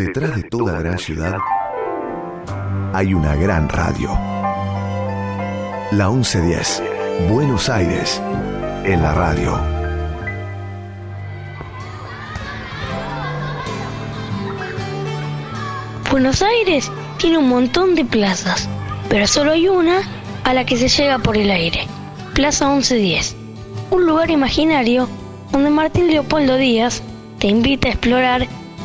Detrás de toda gran ciudad hay una gran radio. La 1110, Buenos Aires, en la radio. Buenos Aires tiene un montón de plazas, pero solo hay una a la que se llega por el aire. Plaza 1110, un lugar imaginario donde Martín Leopoldo Díaz te invita a explorar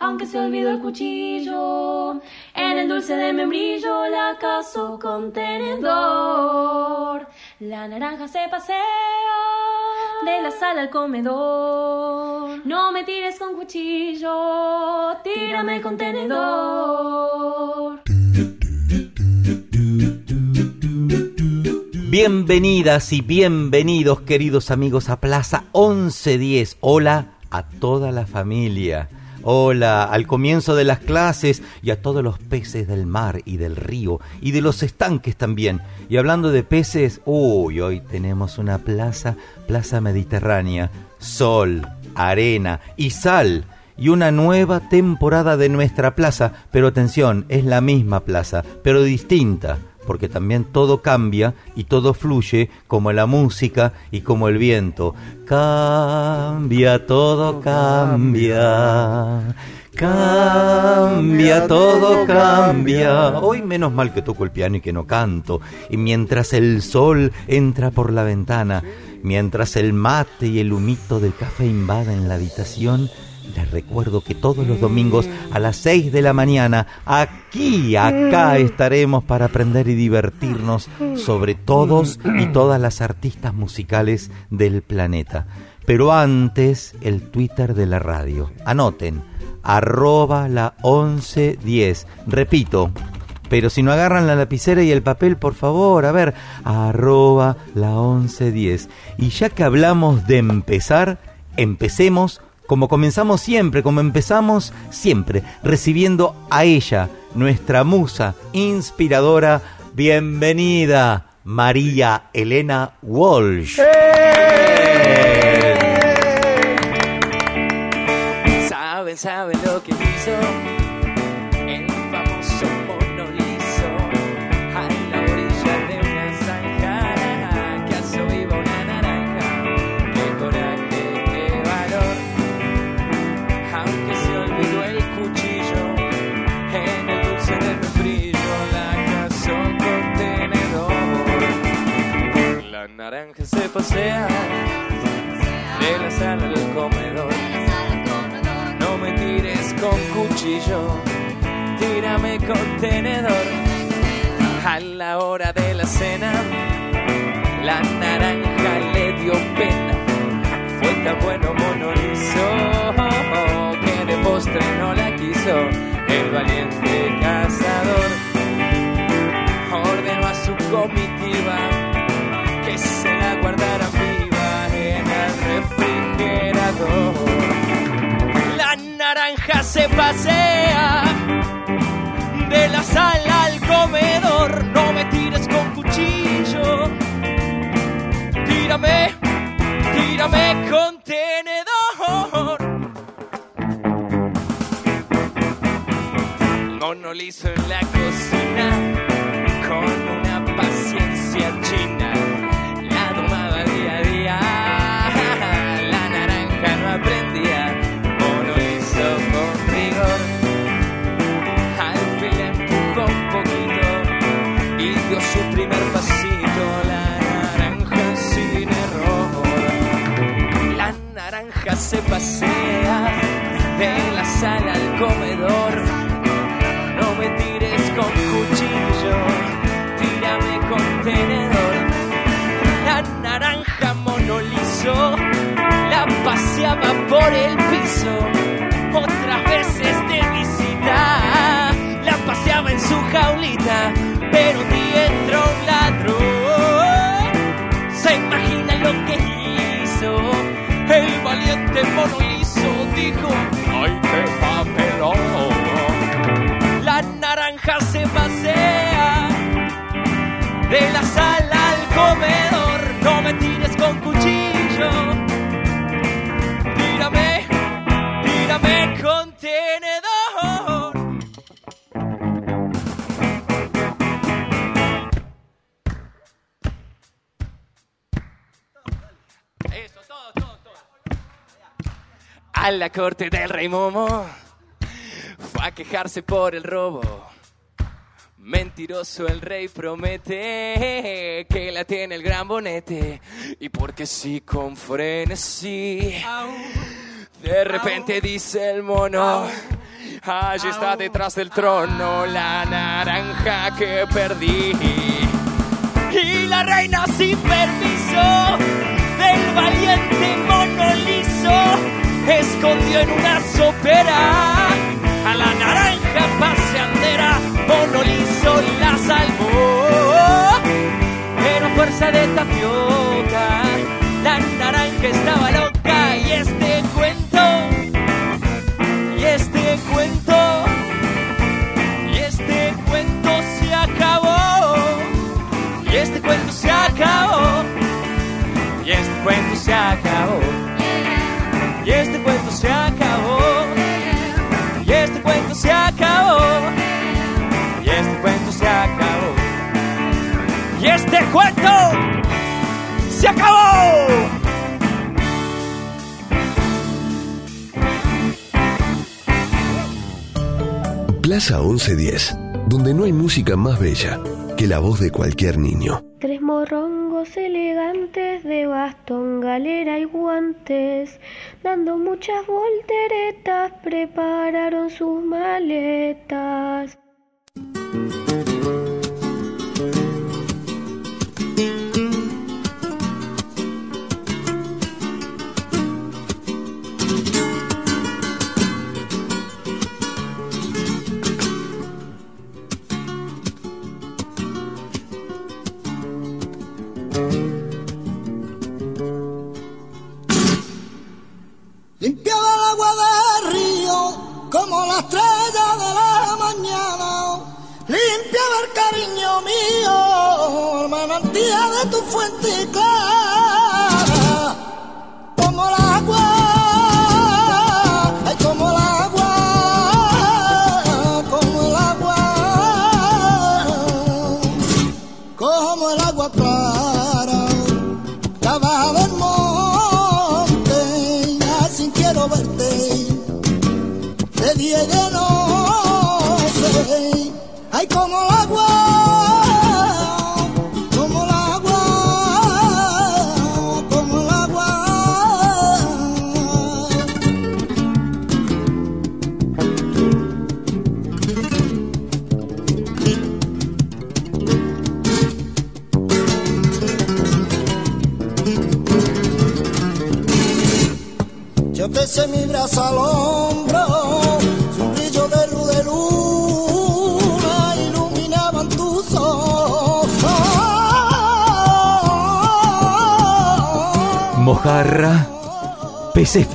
Aunque se olvidó el cuchillo, en el dulce de membrillo la caso con tenedor. La naranja se pasea de la sala al comedor. No me tires con cuchillo, tírame con tenedor. Bienvenidas y bienvenidos queridos amigos a Plaza 1110. Hola a toda la familia. Hola al comienzo de las clases y a todos los peces del mar y del río y de los estanques también. Y hablando de peces, uy, hoy tenemos una plaza, plaza mediterránea, sol, arena y sal. Y una nueva temporada de nuestra plaza, pero atención, es la misma plaza, pero distinta porque también todo cambia y todo fluye como la música y como el viento. Cambia, todo cambia. Cambia, todo cambia. Hoy menos mal que toco el piano y que no canto. Y mientras el sol entra por la ventana, mientras el mate y el humito del café invaden la habitación, les recuerdo que todos los domingos a las 6 de la mañana, aquí, acá estaremos para aprender y divertirnos sobre todos y todas las artistas musicales del planeta. Pero antes, el Twitter de la radio. Anoten, arroba la 1110. Repito, pero si no agarran la lapicera y el papel, por favor, a ver, arroba la 1110. Y ya que hablamos de empezar, empecemos como comenzamos siempre, como empezamos siempre, recibiendo a ella, nuestra musa inspiradora. Bienvenida, María Elena Walsh. Saben, saben lo que hizo La naranja se pasea de la sala al comedor. No me tires con cuchillo, tírame con tenedor. A la hora de la cena, la naranja le dio pena. Fue tan bueno Tírame, por el piso. Otras veces de visita la paseaba en su jaulita, pero un día entró un ladrón. Se imagina lo que hizo. El valiente mono liso dijo: ¡Ay, qué papelón! La naranja se pasea de la sala al comedor. No me tires con cuchillo la corte del rey Momo fue a quejarse por el robo. Mentiroso el rey promete que la tiene el gran bonete. Y porque sí con frenesí. De repente dice el mono. Allí está detrás del trono la naranja que perdí. Y la reina sin permiso del valiente mono liso escondió en una sopera a la naranja paseandera. Mono liso la salvó, pero fuerza de tapioca la naranja estaba loca y este cuento, y este cuento, y este cuento se acabó. Y este cuento se acabó. Y este cuento se acabó. Acabó. Plaza 1110, donde no hay música más bella que la voz de cualquier niño. Tres morrongos elegantes de bastón, galera y guantes, dando muchas volteretas, prepararon sus maletas.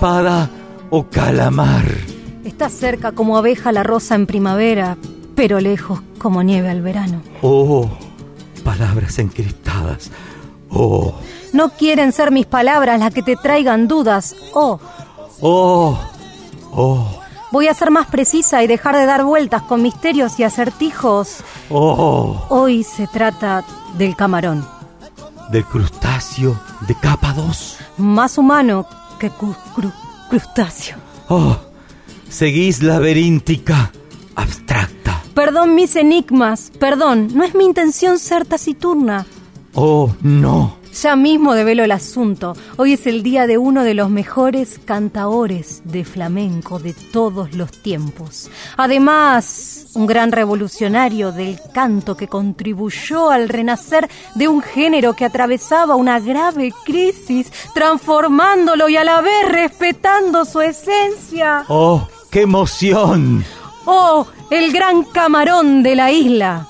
Espada o calamar. Está cerca como abeja la rosa en primavera, pero lejos como nieve al verano. Oh, palabras encristadas. Oh, No quieren ser mis palabras las que te traigan dudas. Oh, oh, oh, voy a ser más precisa y dejar de dar vueltas con misterios y acertijos. oh. Hoy se trata del camarón, Del crustáceo de capa 2. más humano que cu- cru- crustáceo. Oh, seguís laberíntica, abstracta. Perdón mis enigmas, perdón, no es mi intención ser taciturna. Oh, no. Ya mismo develo el asunto. Hoy es el día de uno de los mejores cantaores de flamenco de todos los tiempos. Además, un gran revolucionario del canto que contribuyó al renacer de un género que atravesaba una grave crisis, transformándolo y a la vez respetando su esencia. Oh, qué emoción. ¡Oh, el gran camarón de la isla!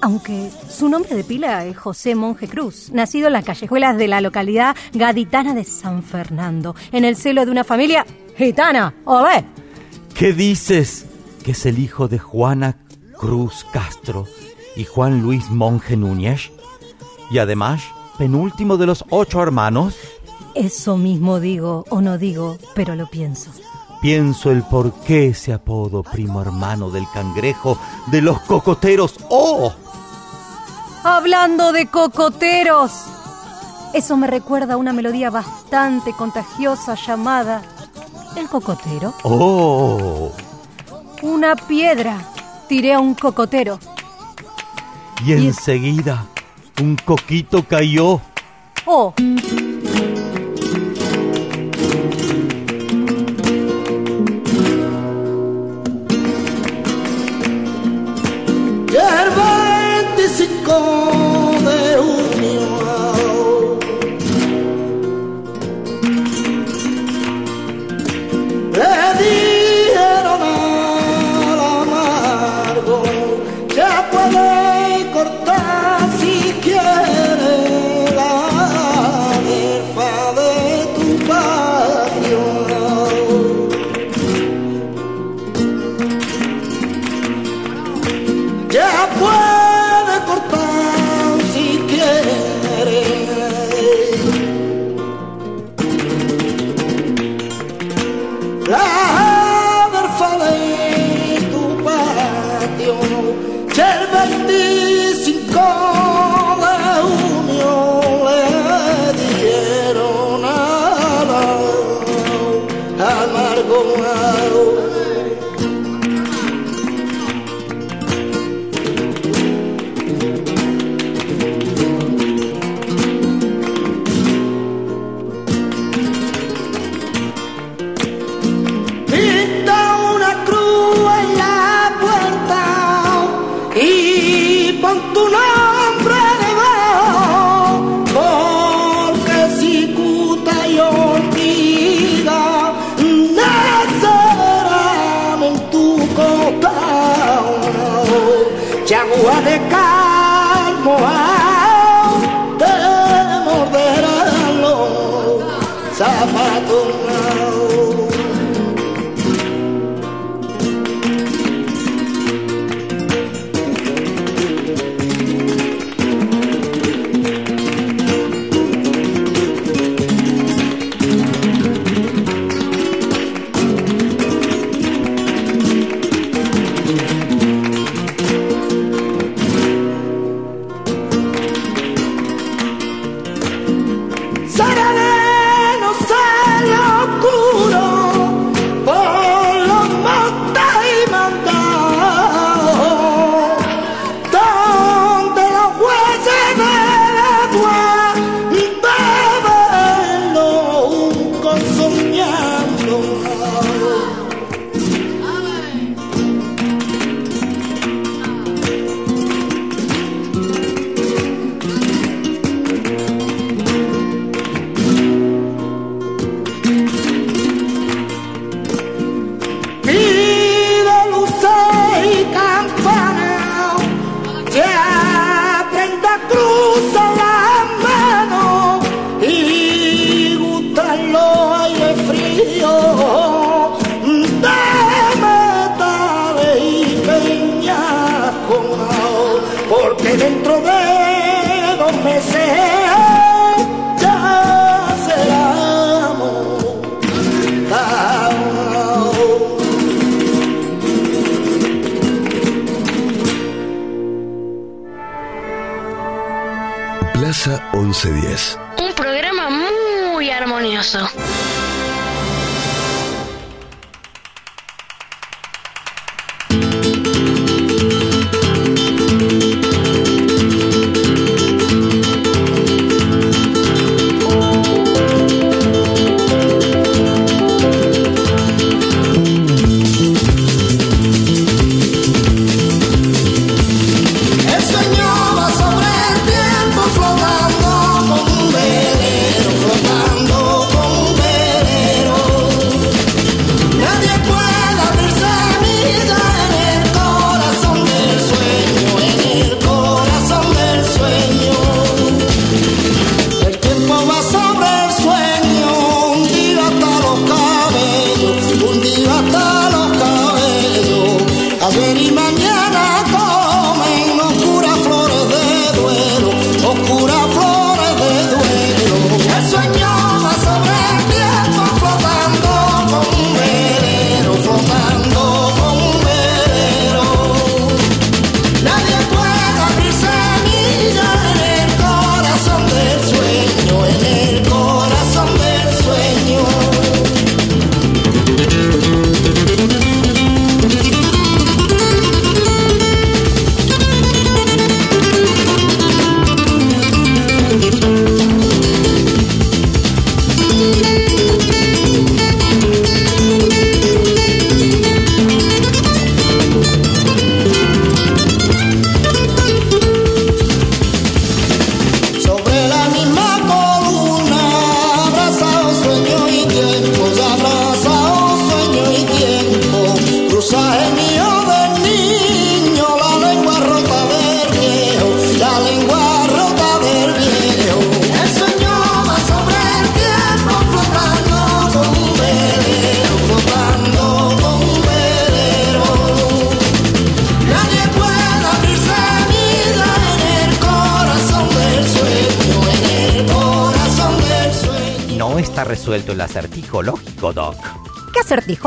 Aunque su nombre de pila es José Monje Cruz, nacido en las callejuelas de la localidad gaditana de San Fernando, en el seno de una familia gitana. ¡Olé! ¿Qué dices? Que es el hijo de Juana Cruz Castro y Juan Luis Monje Núñez. Y además, penúltimo de los ocho hermanos, Eso mismo digo o no digo, pero lo pienso. pienso el por qué ese apodo primo hermano del cangrejo de los cocoteros. ¡Oh! Hablando de cocoteros. Eso me recuerda a una melodía bastante contagiosa llamada El cocotero. ¡Oh! Una piedra. Tiré a un cocotero. Y enseguida, un coquito cayó. Oh,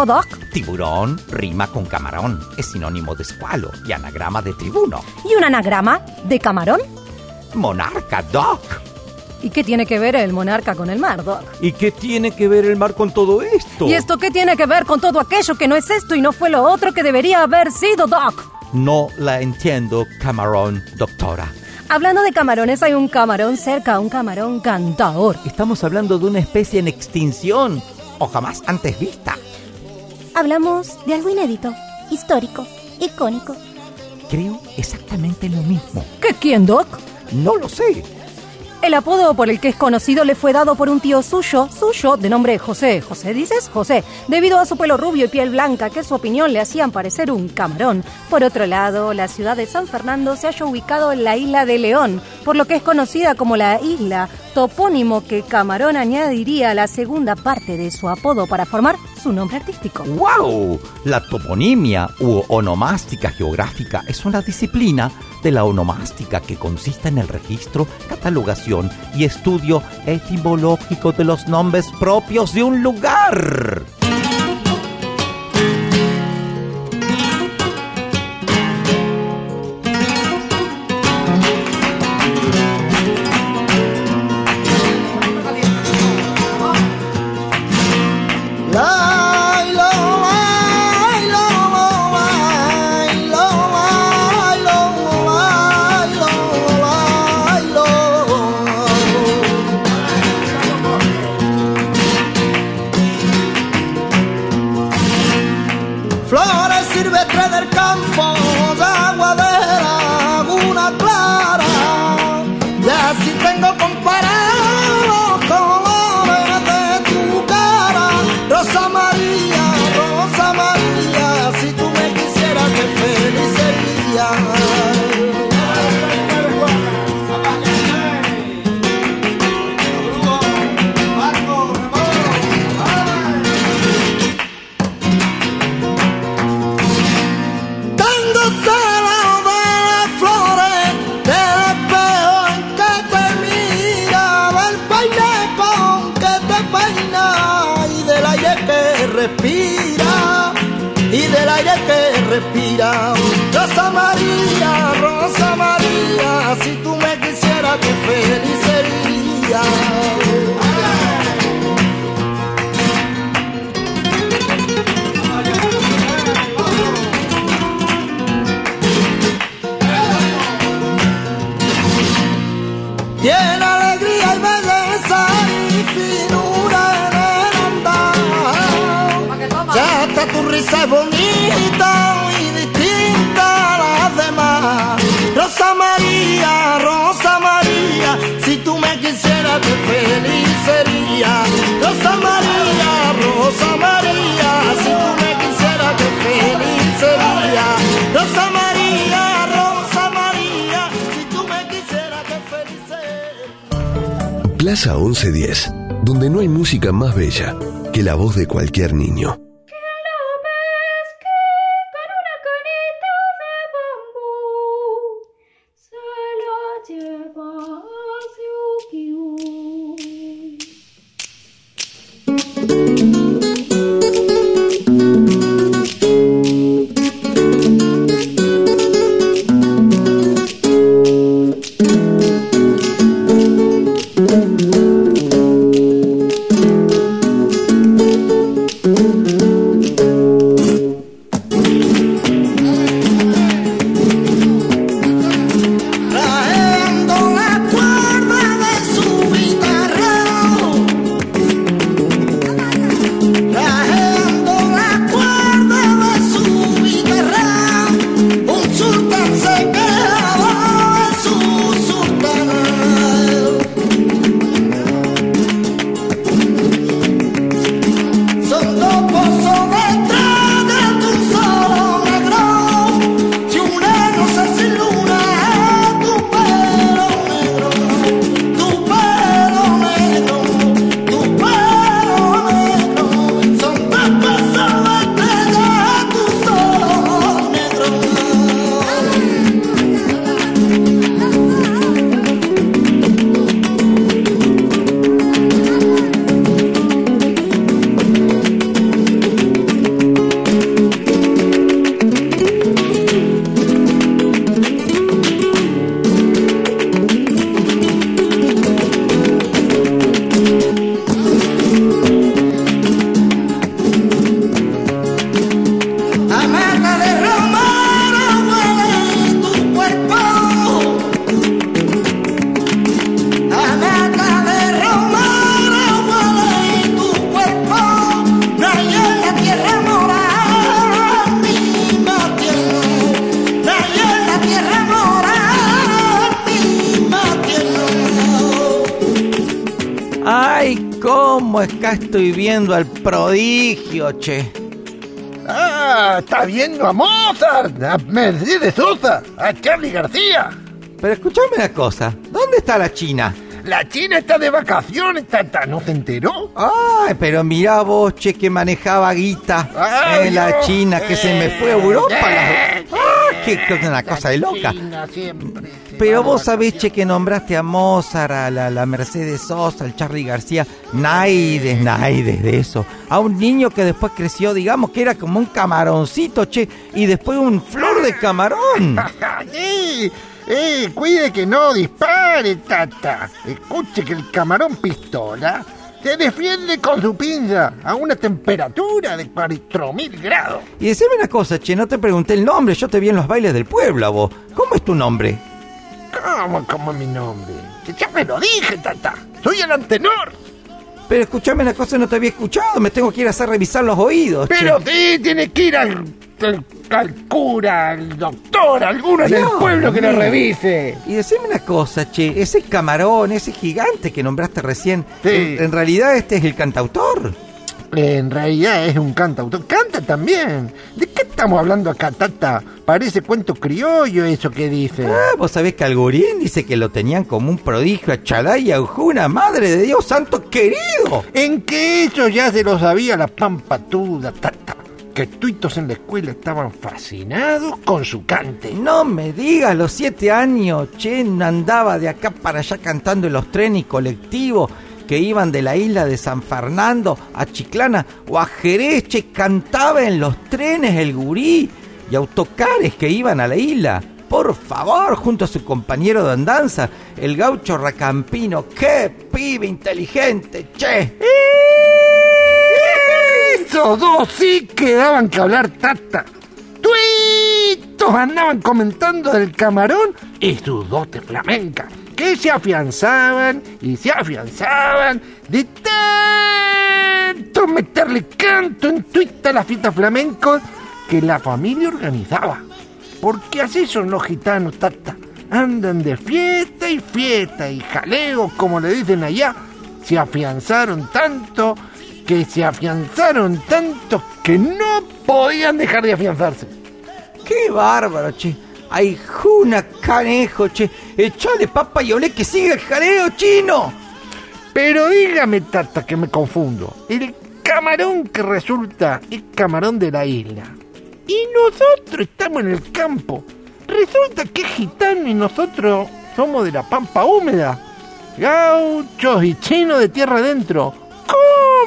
Doc? Tiburón rima con camarón, es sinónimo de escualo y anagrama de tribuno. ¿Y un anagrama de camarón? Monarca, Doc. ¿Y qué tiene que ver el monarca con el mar, Doc? ¿Y qué tiene que ver el mar con todo esto? ¿Y esto qué tiene que ver con todo aquello que no es esto y no fue lo otro que debería haber sido, Doc? No la entiendo, camarón, doctora. Hablando de camarones, hay un camarón cerca, un camarón cantador. Estamos hablando de una especie en extinción o jamás antes vista. Hablamos de algo inédito, histórico, icónico. Creo exactamente lo mismo. ¿Qué quién, Doc? No lo sé. El apodo por el que es conocido le fue dado por un tío suyo, suyo, de nombre José. ¿José dices? José, debido a su pelo rubio y piel blanca, que su opinión le hacían parecer un camarón. Por otro lado, la ciudad de San Fernando se halla ubicado en la isla de León, por lo que es conocida como la isla, topónimo que Camarón añadiría a la segunda parte de su apodo para formar su nombre artístico. ¡Wow! La toponimia u onomástica geográfica es una disciplina de la onomástica que consiste en el registro, catalogación y estudio etimológico de los nombres propios de un lugar. La voz de cualquier niño. Viendo al prodigio, che? Ah, está viendo a Mozart, a Mercedes Sosa, a Charlie García. Pero escúchame una cosa, ¿dónde está la China? La China está de vacaciones, tata, ¿no se enteró? Ay, pero mirá vos, che, que manejaba guita Ay, en la. China, que se me fue a Europa. la- Ah, qué cosa, una cosa de loca. China Pero vos sabés, che, que nombraste a Mozart, a la, la Mercedes Sosa, al Charlie García. Naides, naides de eso. A un niño que después creció, digamos, que era como un camaroncito, che, y después un flor de camarón. ¡Eh! ¡Eh! Cuide que no dispare, tata. Escuche que el camarón pistola se defiende con su pinza a una temperatura de 4000 grados. Y decime una cosa, che, no te pregunté el nombre, yo te vi en los bailes del pueblo a vos. ¿Cómo es tu nombre? ¿Cómo, cómo es mi nombre? Ya me lo dije, tata. Soy el antenor. Pero escuchame una cosa, no te había escuchado, me tengo que ir a hacer revisar los oídos. Pero sí, tiene que ir al, al- al cura, al doctor, alguno en el Dios pueblo que lo revise. Y decime una cosa, che, ese camarón, ese gigante que nombraste recién, Sí. en, en realidad este es el cantautor. En realidad es un cantautor. Canta también. ¿De qué estamos hablando acá, tata? Parece cuento criollo eso que dice. Ah, vos sabés que Algorín dice que lo tenían como un prodigio a Chalay y a Ujuna, madre de Dios santo querido. En que eso ya se lo sabía la pampatuda, tata. Que tuitos en la escuela estaban fascinados con su cante. No me digas, los siete años, che, andaba de acá para allá cantando en los trenes y colectivos que iban de la isla de San Fernando a Chiclana o a Jerez, che, cantaba en los trenes el gurí y autocares que iban a la isla. Por favor, junto a su compañero de andanza, el gaucho Racampino. ¡Qué pibe inteligente, che! Esos dos sí que daban que hablar, tata. Tuitos andaban comentando del camarón y sus dotes flamencas, que se afianzaban y se afianzaban de tanto meterle canto en tuita a la fiesta flamenco que la familia organizaba. Porque así son los gitanos, tata. Andan de fiesta y fiesta y jaleo, como le dicen allá. Se afianzaron tanto que se afianzaron tanto que no podían dejar de afianzarse. ¡Qué bárbaro, che! ¡Ay, juna canejo, che! ¡Echale papa y olé que siga el jaleo chino! Pero dígame, tata, que me confundo. El camarón que resulta es camarón de la isla. Y nosotros estamos en el campo. Resulta que es gitano y nosotros somos de la pampa húmeda. Gauchos y chinos de tierra adentro.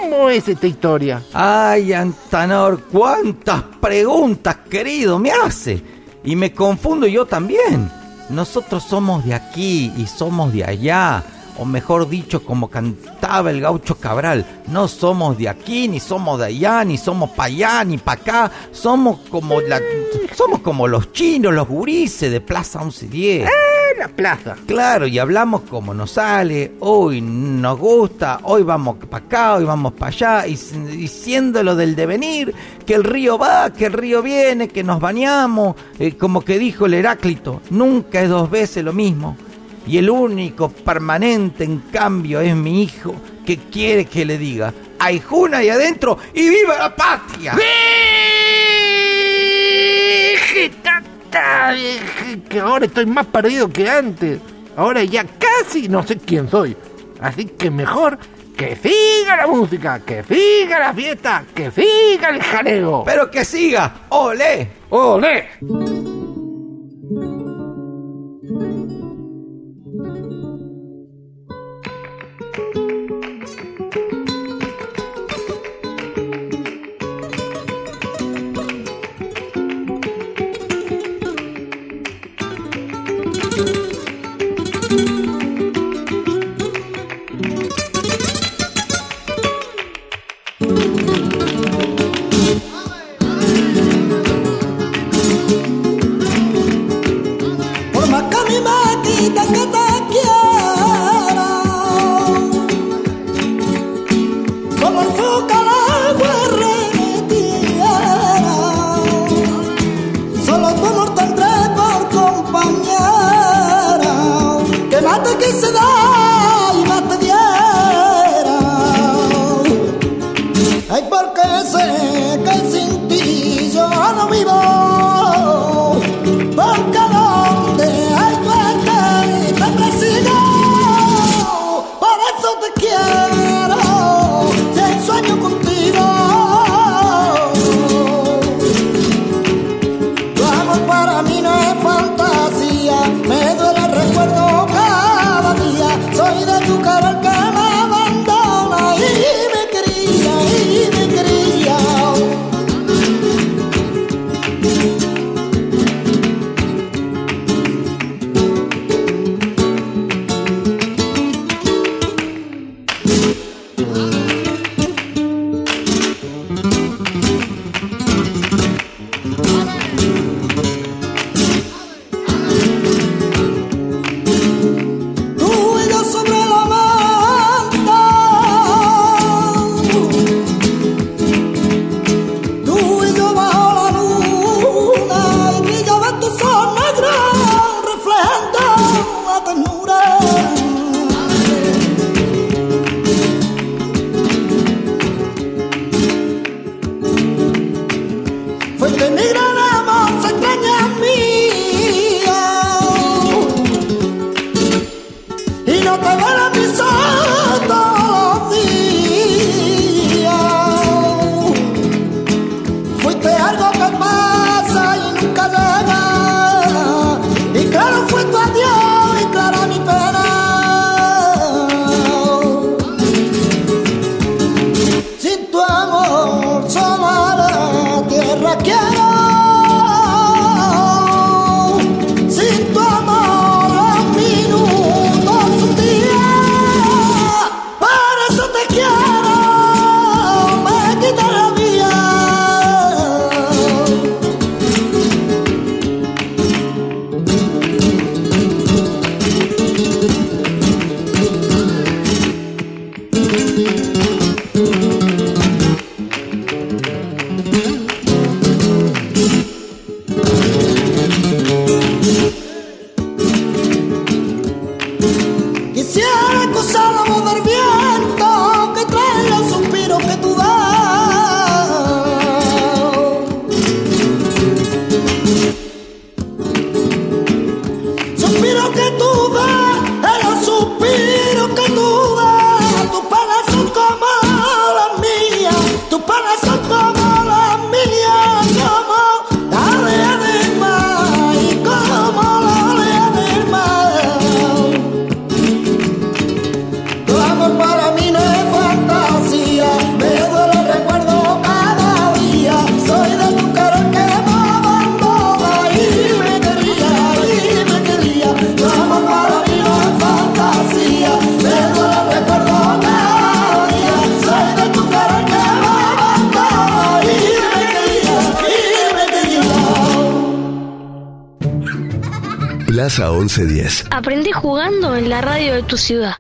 ¿Cómo es esta historia? ¡Ay, Antanor! ¡Cuántas preguntas, querido, me hace! Y me confundo yo también. Nosotros somos de aquí y somos de allá. O mejor dicho, como cantaba el gaucho Cabral, no somos de aquí, ni somos de allá, ni somos para allá, ni para acá. Somos como la, somos como los chinos, los gurises de Plaza 1110. La plaza. Claro, y hablamos como nos sale, hoy nos gusta, hoy vamos para acá, hoy vamos para allá, y diciéndolo del devenir, que el río va, que el río viene, que nos bañamos, eh, como que dijo el Heráclito, nunca es dos veces lo mismo. Y el único permanente, en cambio, es mi hijo, que quiere que le diga, hay juna ahí adentro y viva la patria. Deje, que ahora estoy más perdido que antes. Ahora ya casi no sé quién soy. Así que mejor que siga la música, que siga la fiesta, que siga el jaleo. Pero que siga, ole. ¡Olé! 1110. Aprendí jugando en la radio de tu ciudad.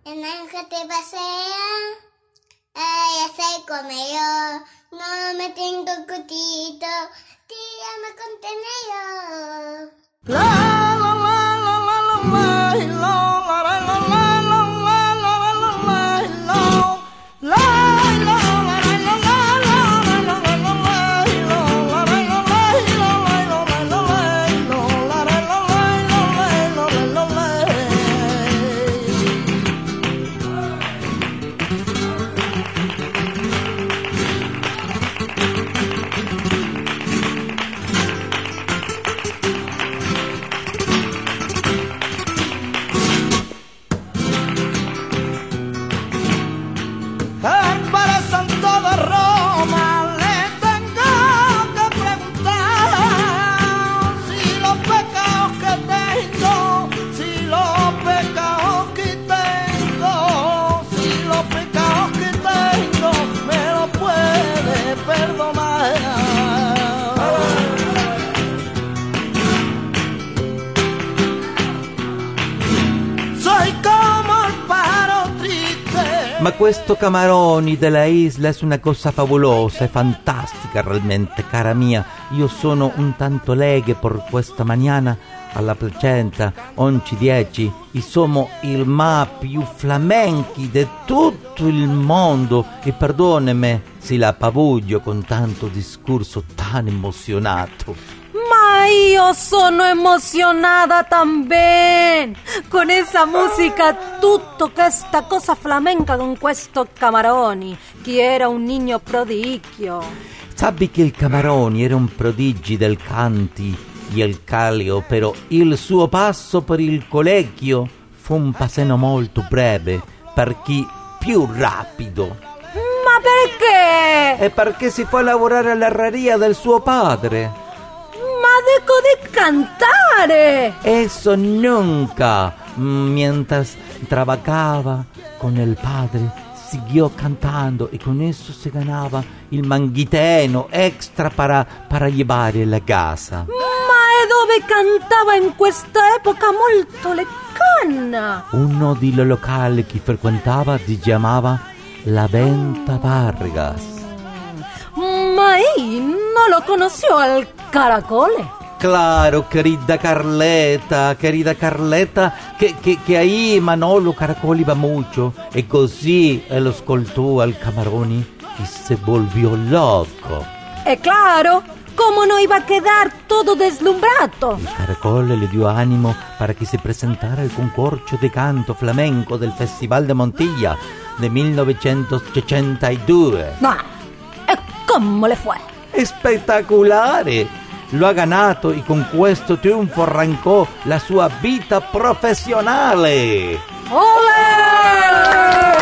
Camaroni della isla è una cosa favolosa e fantastica realmente, cara mia. Io sono un tanto leghe per questa mañana alla placenta, onci dieci, e sono il ma più flamenchi di tutto il mondo. E perdonemi se la pavuglio con tanto discorso tan emozionato. Ma io sono emozionada también con esa música, tutto questa cosa flamenca con questo Camaroni, che era un niño prodigio. Sappi che il Camaroni era un prodigi del canti e il calio, però il suo passo per il collegio fu un passeno molto breve, per chi più rapido. Ma perché? E perché si fu a lavorare all'arreria del suo padre. Ma deco de cantare. Eso nunca, mientras trabajaba con el padre, siguió cantando y con eso se ganaba il manguiteno extra para, para llevare la casa. Ma e dove cantava in questa epoca molto lecana? Uno di los locali che frequentava si chiamava La Venta Vargas. Ma io non lo conosco al caracole. Claro, querida Carleta, querida Carleta, que, que, que ahí Manolo Caracol iba mucho. Y così él ascoltó al Camaroni y se volvió loco. E claro, come no iba a quedar todo deslumbrato? Il Caracol le dio ánimo para que se presentara al concorso de canto flamenco del Festival de Montilla de 1982. No, e come le fue? Spettacolare! Lo ha ganato e con questo trionfo arrancò la sua vita professionale. ¡Bravo!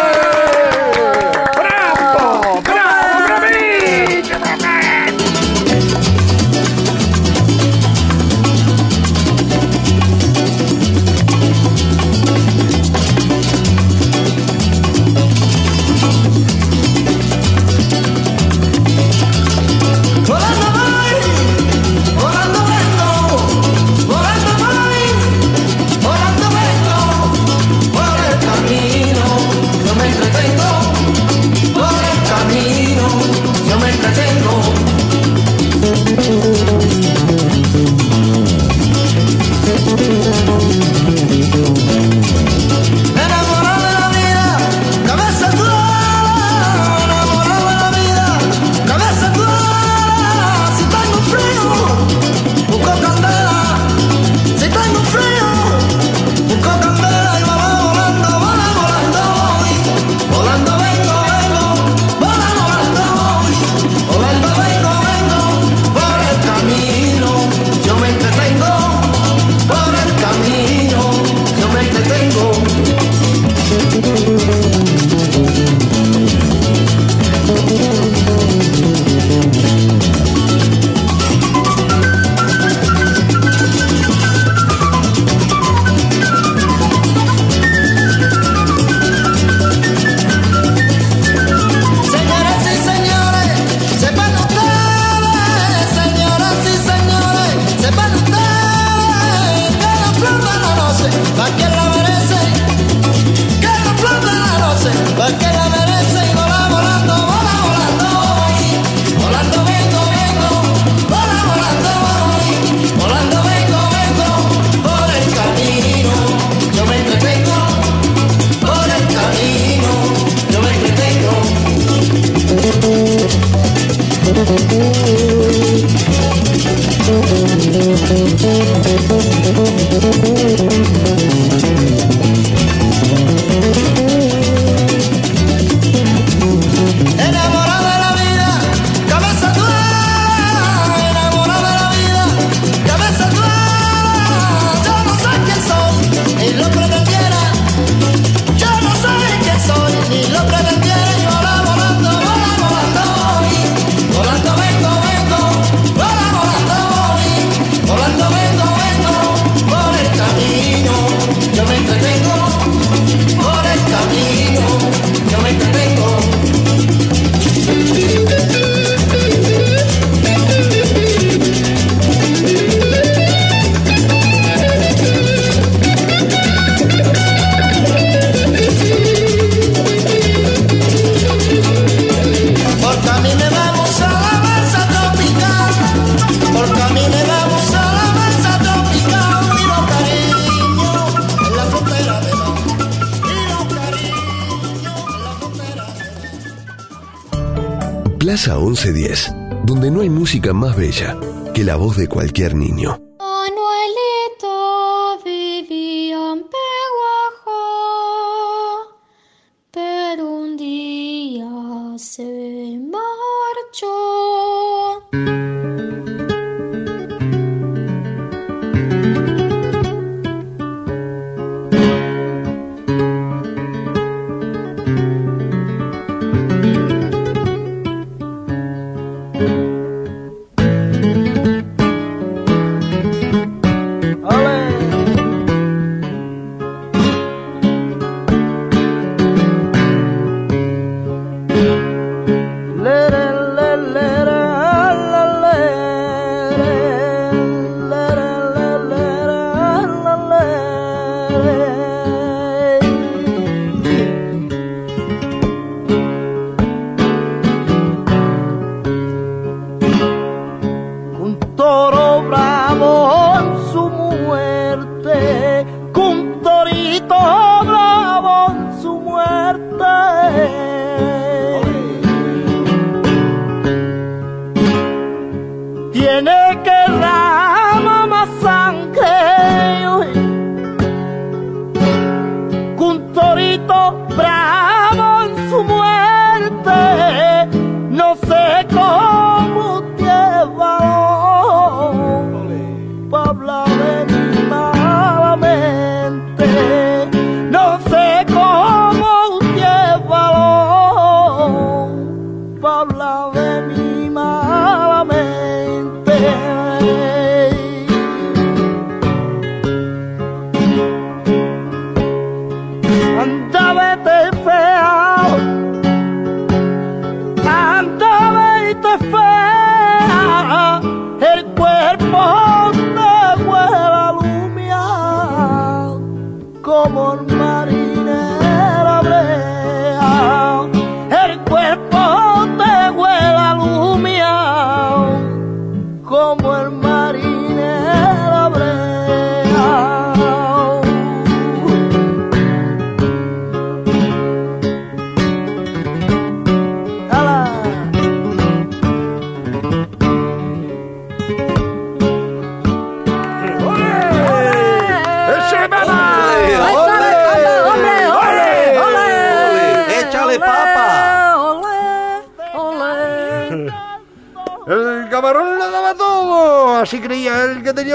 Música más bella que la voz de cualquier niño.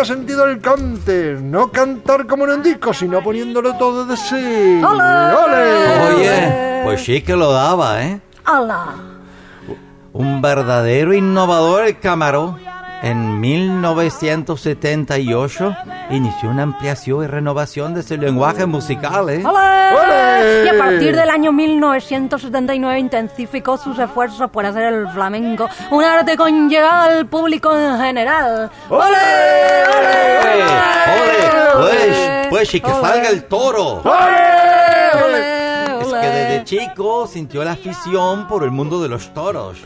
Tenía sentido el cante. No cantar como en un disco, sino poniéndolo todo de sí. ¡Ole! Oye, pues sí que lo daba, ¿eh? ¡Hala! Un verdadero innovador el camarón. En 1978 inició una ampliación y renovación de su lenguaje musical, ¿eh? ¡Ole! Y a partir del año 1979 intensificó sus esfuerzos por hacer el flamenco un arte con llegada al público en general. ¡Ole! ¡Ole! ¡Ole! Pues, pues, y que salga el toro. Es que desde chico sintió la afición por el mundo de los toros.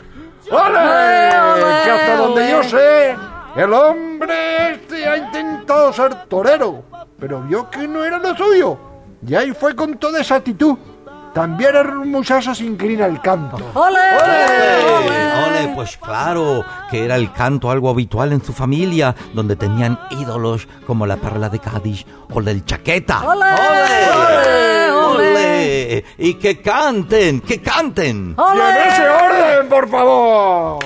¡Ole! Que hasta donde yo sé, el hombre este ha intentado ser torero, pero vio que no era lo suyo. Y ahí fue con toda esa actitud. También el muchacho se inclina al canto. ¡Ole! Ole, pues claro, que era el canto algo habitual en su familia, donde tenían ídolos como la Perla de Cádiz o del Chaqueta. ¡Ole! ¡Ole! ¡Ole! Y que canten, que canten. ¡Y en ese orden, por favor!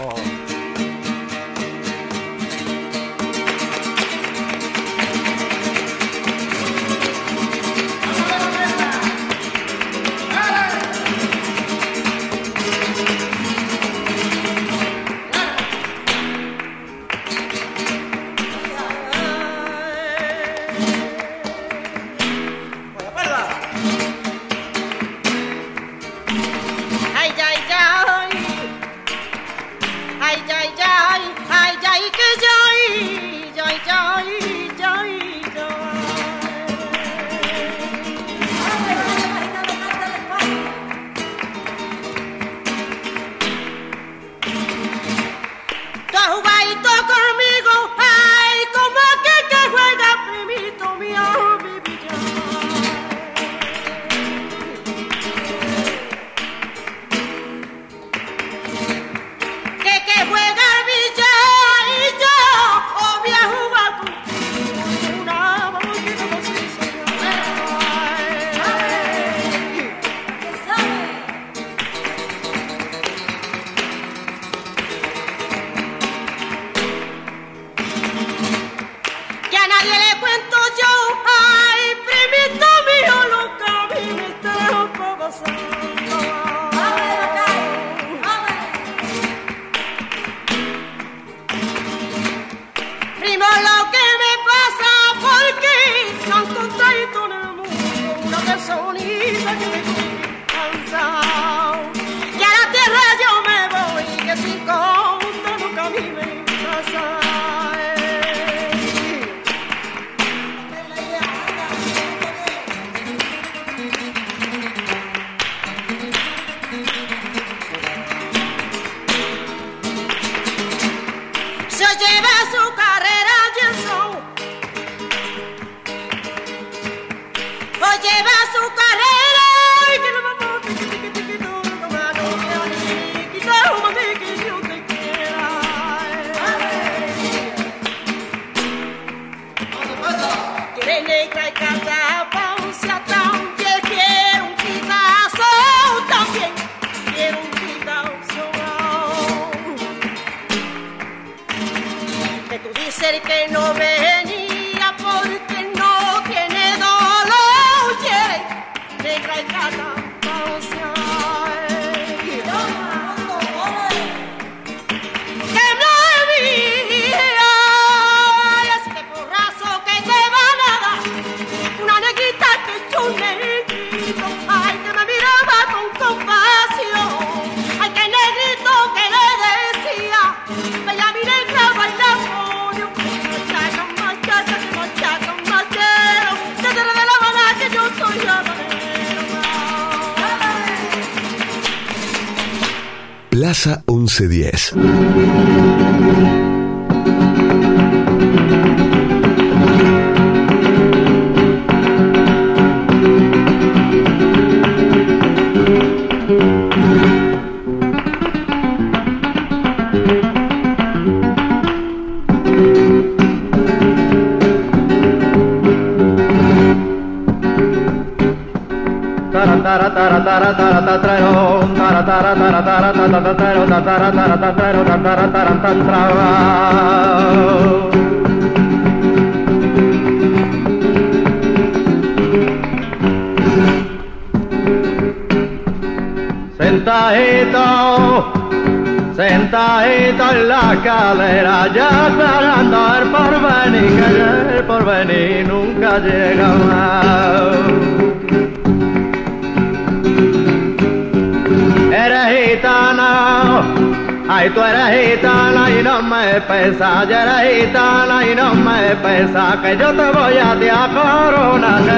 Me pesa, ya eres gitana y no me pesa, que yo te voy a ti a corona, que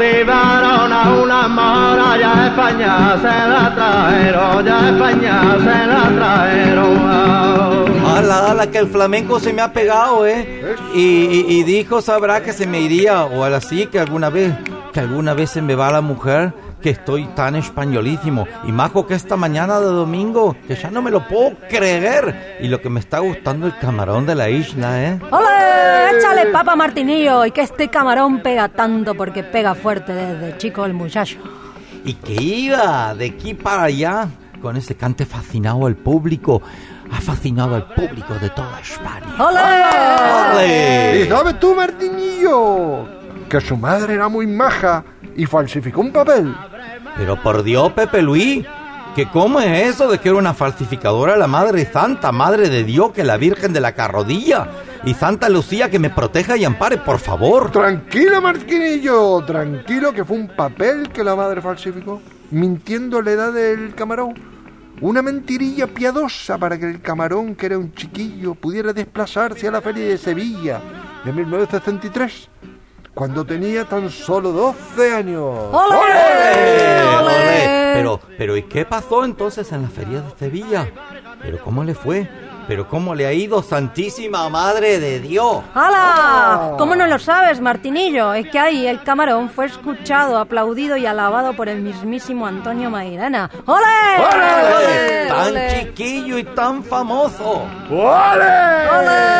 Cautivaron, a una mora, ya España se la trajeron, ya España se la trajeron. Ala, ala, que el flamenco se me ha pegado, ¿eh? Y, y- y dijo, sabrá que se me iría, o al así, que alguna vez, que alguna vez se me va la mujer, que estoy tan españolísimo. Y majo que esta mañana de domingo, que ya no me lo puedo creer. Y lo que me está gustando el camarón de la isla, ¿eh? ¡Ole! ¡Échale papa, Martinillo! Y que este camarón pega tanto porque pega fuerte desde chico el muchacho. Y que iba de aquí para allá con ese cante fascinado al público. Ha fascinado al público de toda España. ¡Ole! ¿Y sabes tú, Martinillo? Que su madre era muy maja y falsificó un papel. Pero por Dios, Pepe Luis, que cómo es eso de que era una falsificadora la Madre Santa, Madre de Dios, que la Virgen de la Carrodilla y Santa Lucía que me proteja y ampare, por favor. Tranquilo, Martinillo, tranquilo que fue un papel que la madre falsificó, mintiendo la edad del camarón. Una mentirilla piadosa para que el camarón, que era un chiquillo, pudiera desplazarse a la feria de Sevilla de 1963, cuando tenía tan solo 12 años. ¡Ole! ¡Ole! Pero, pero ¿y qué pasó entonces en la feria de Sevilla? ¿Pero cómo le fue? ¿Pero cómo le ha ido, Santísima Madre de Dios? ¡Hala! ¿Cómo no lo sabes, Martinillo? Es que ahí el camarón fue escuchado, aplaudido y alabado por el mismísimo Antonio Mairena. ¡Ole! ¡Ole! Tan ¡Ole! chiquillo y tan famoso. ¡Ole!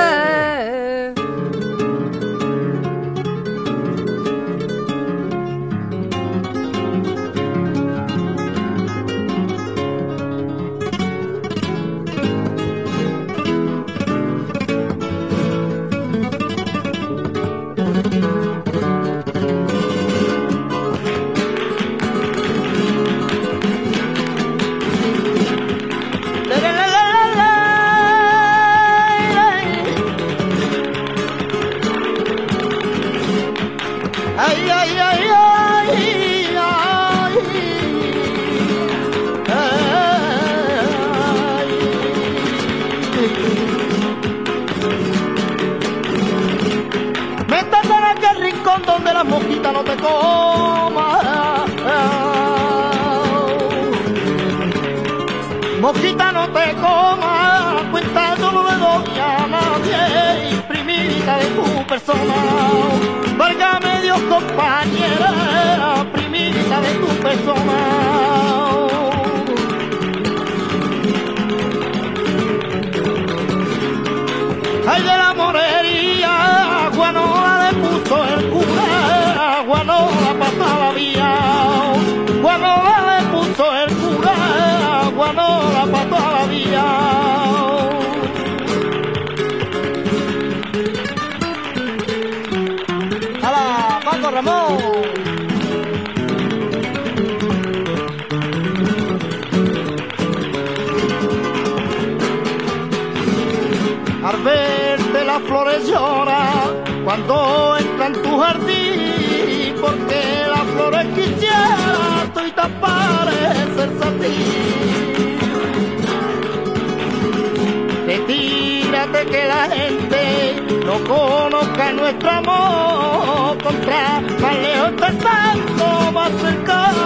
te coma. Mosquita no te coma, cuenta solo le doy a nadie, primita de tu persona. Válgame Dios compañera, primita de tu persona. Jardín, porque las flores quisiera te pareces a ti. Retírate que la gente no conozca nuestro amor, contra más lejos te santo, más cerca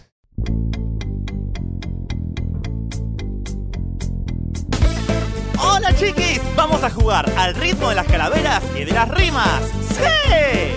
De las rimas. ¡Sí!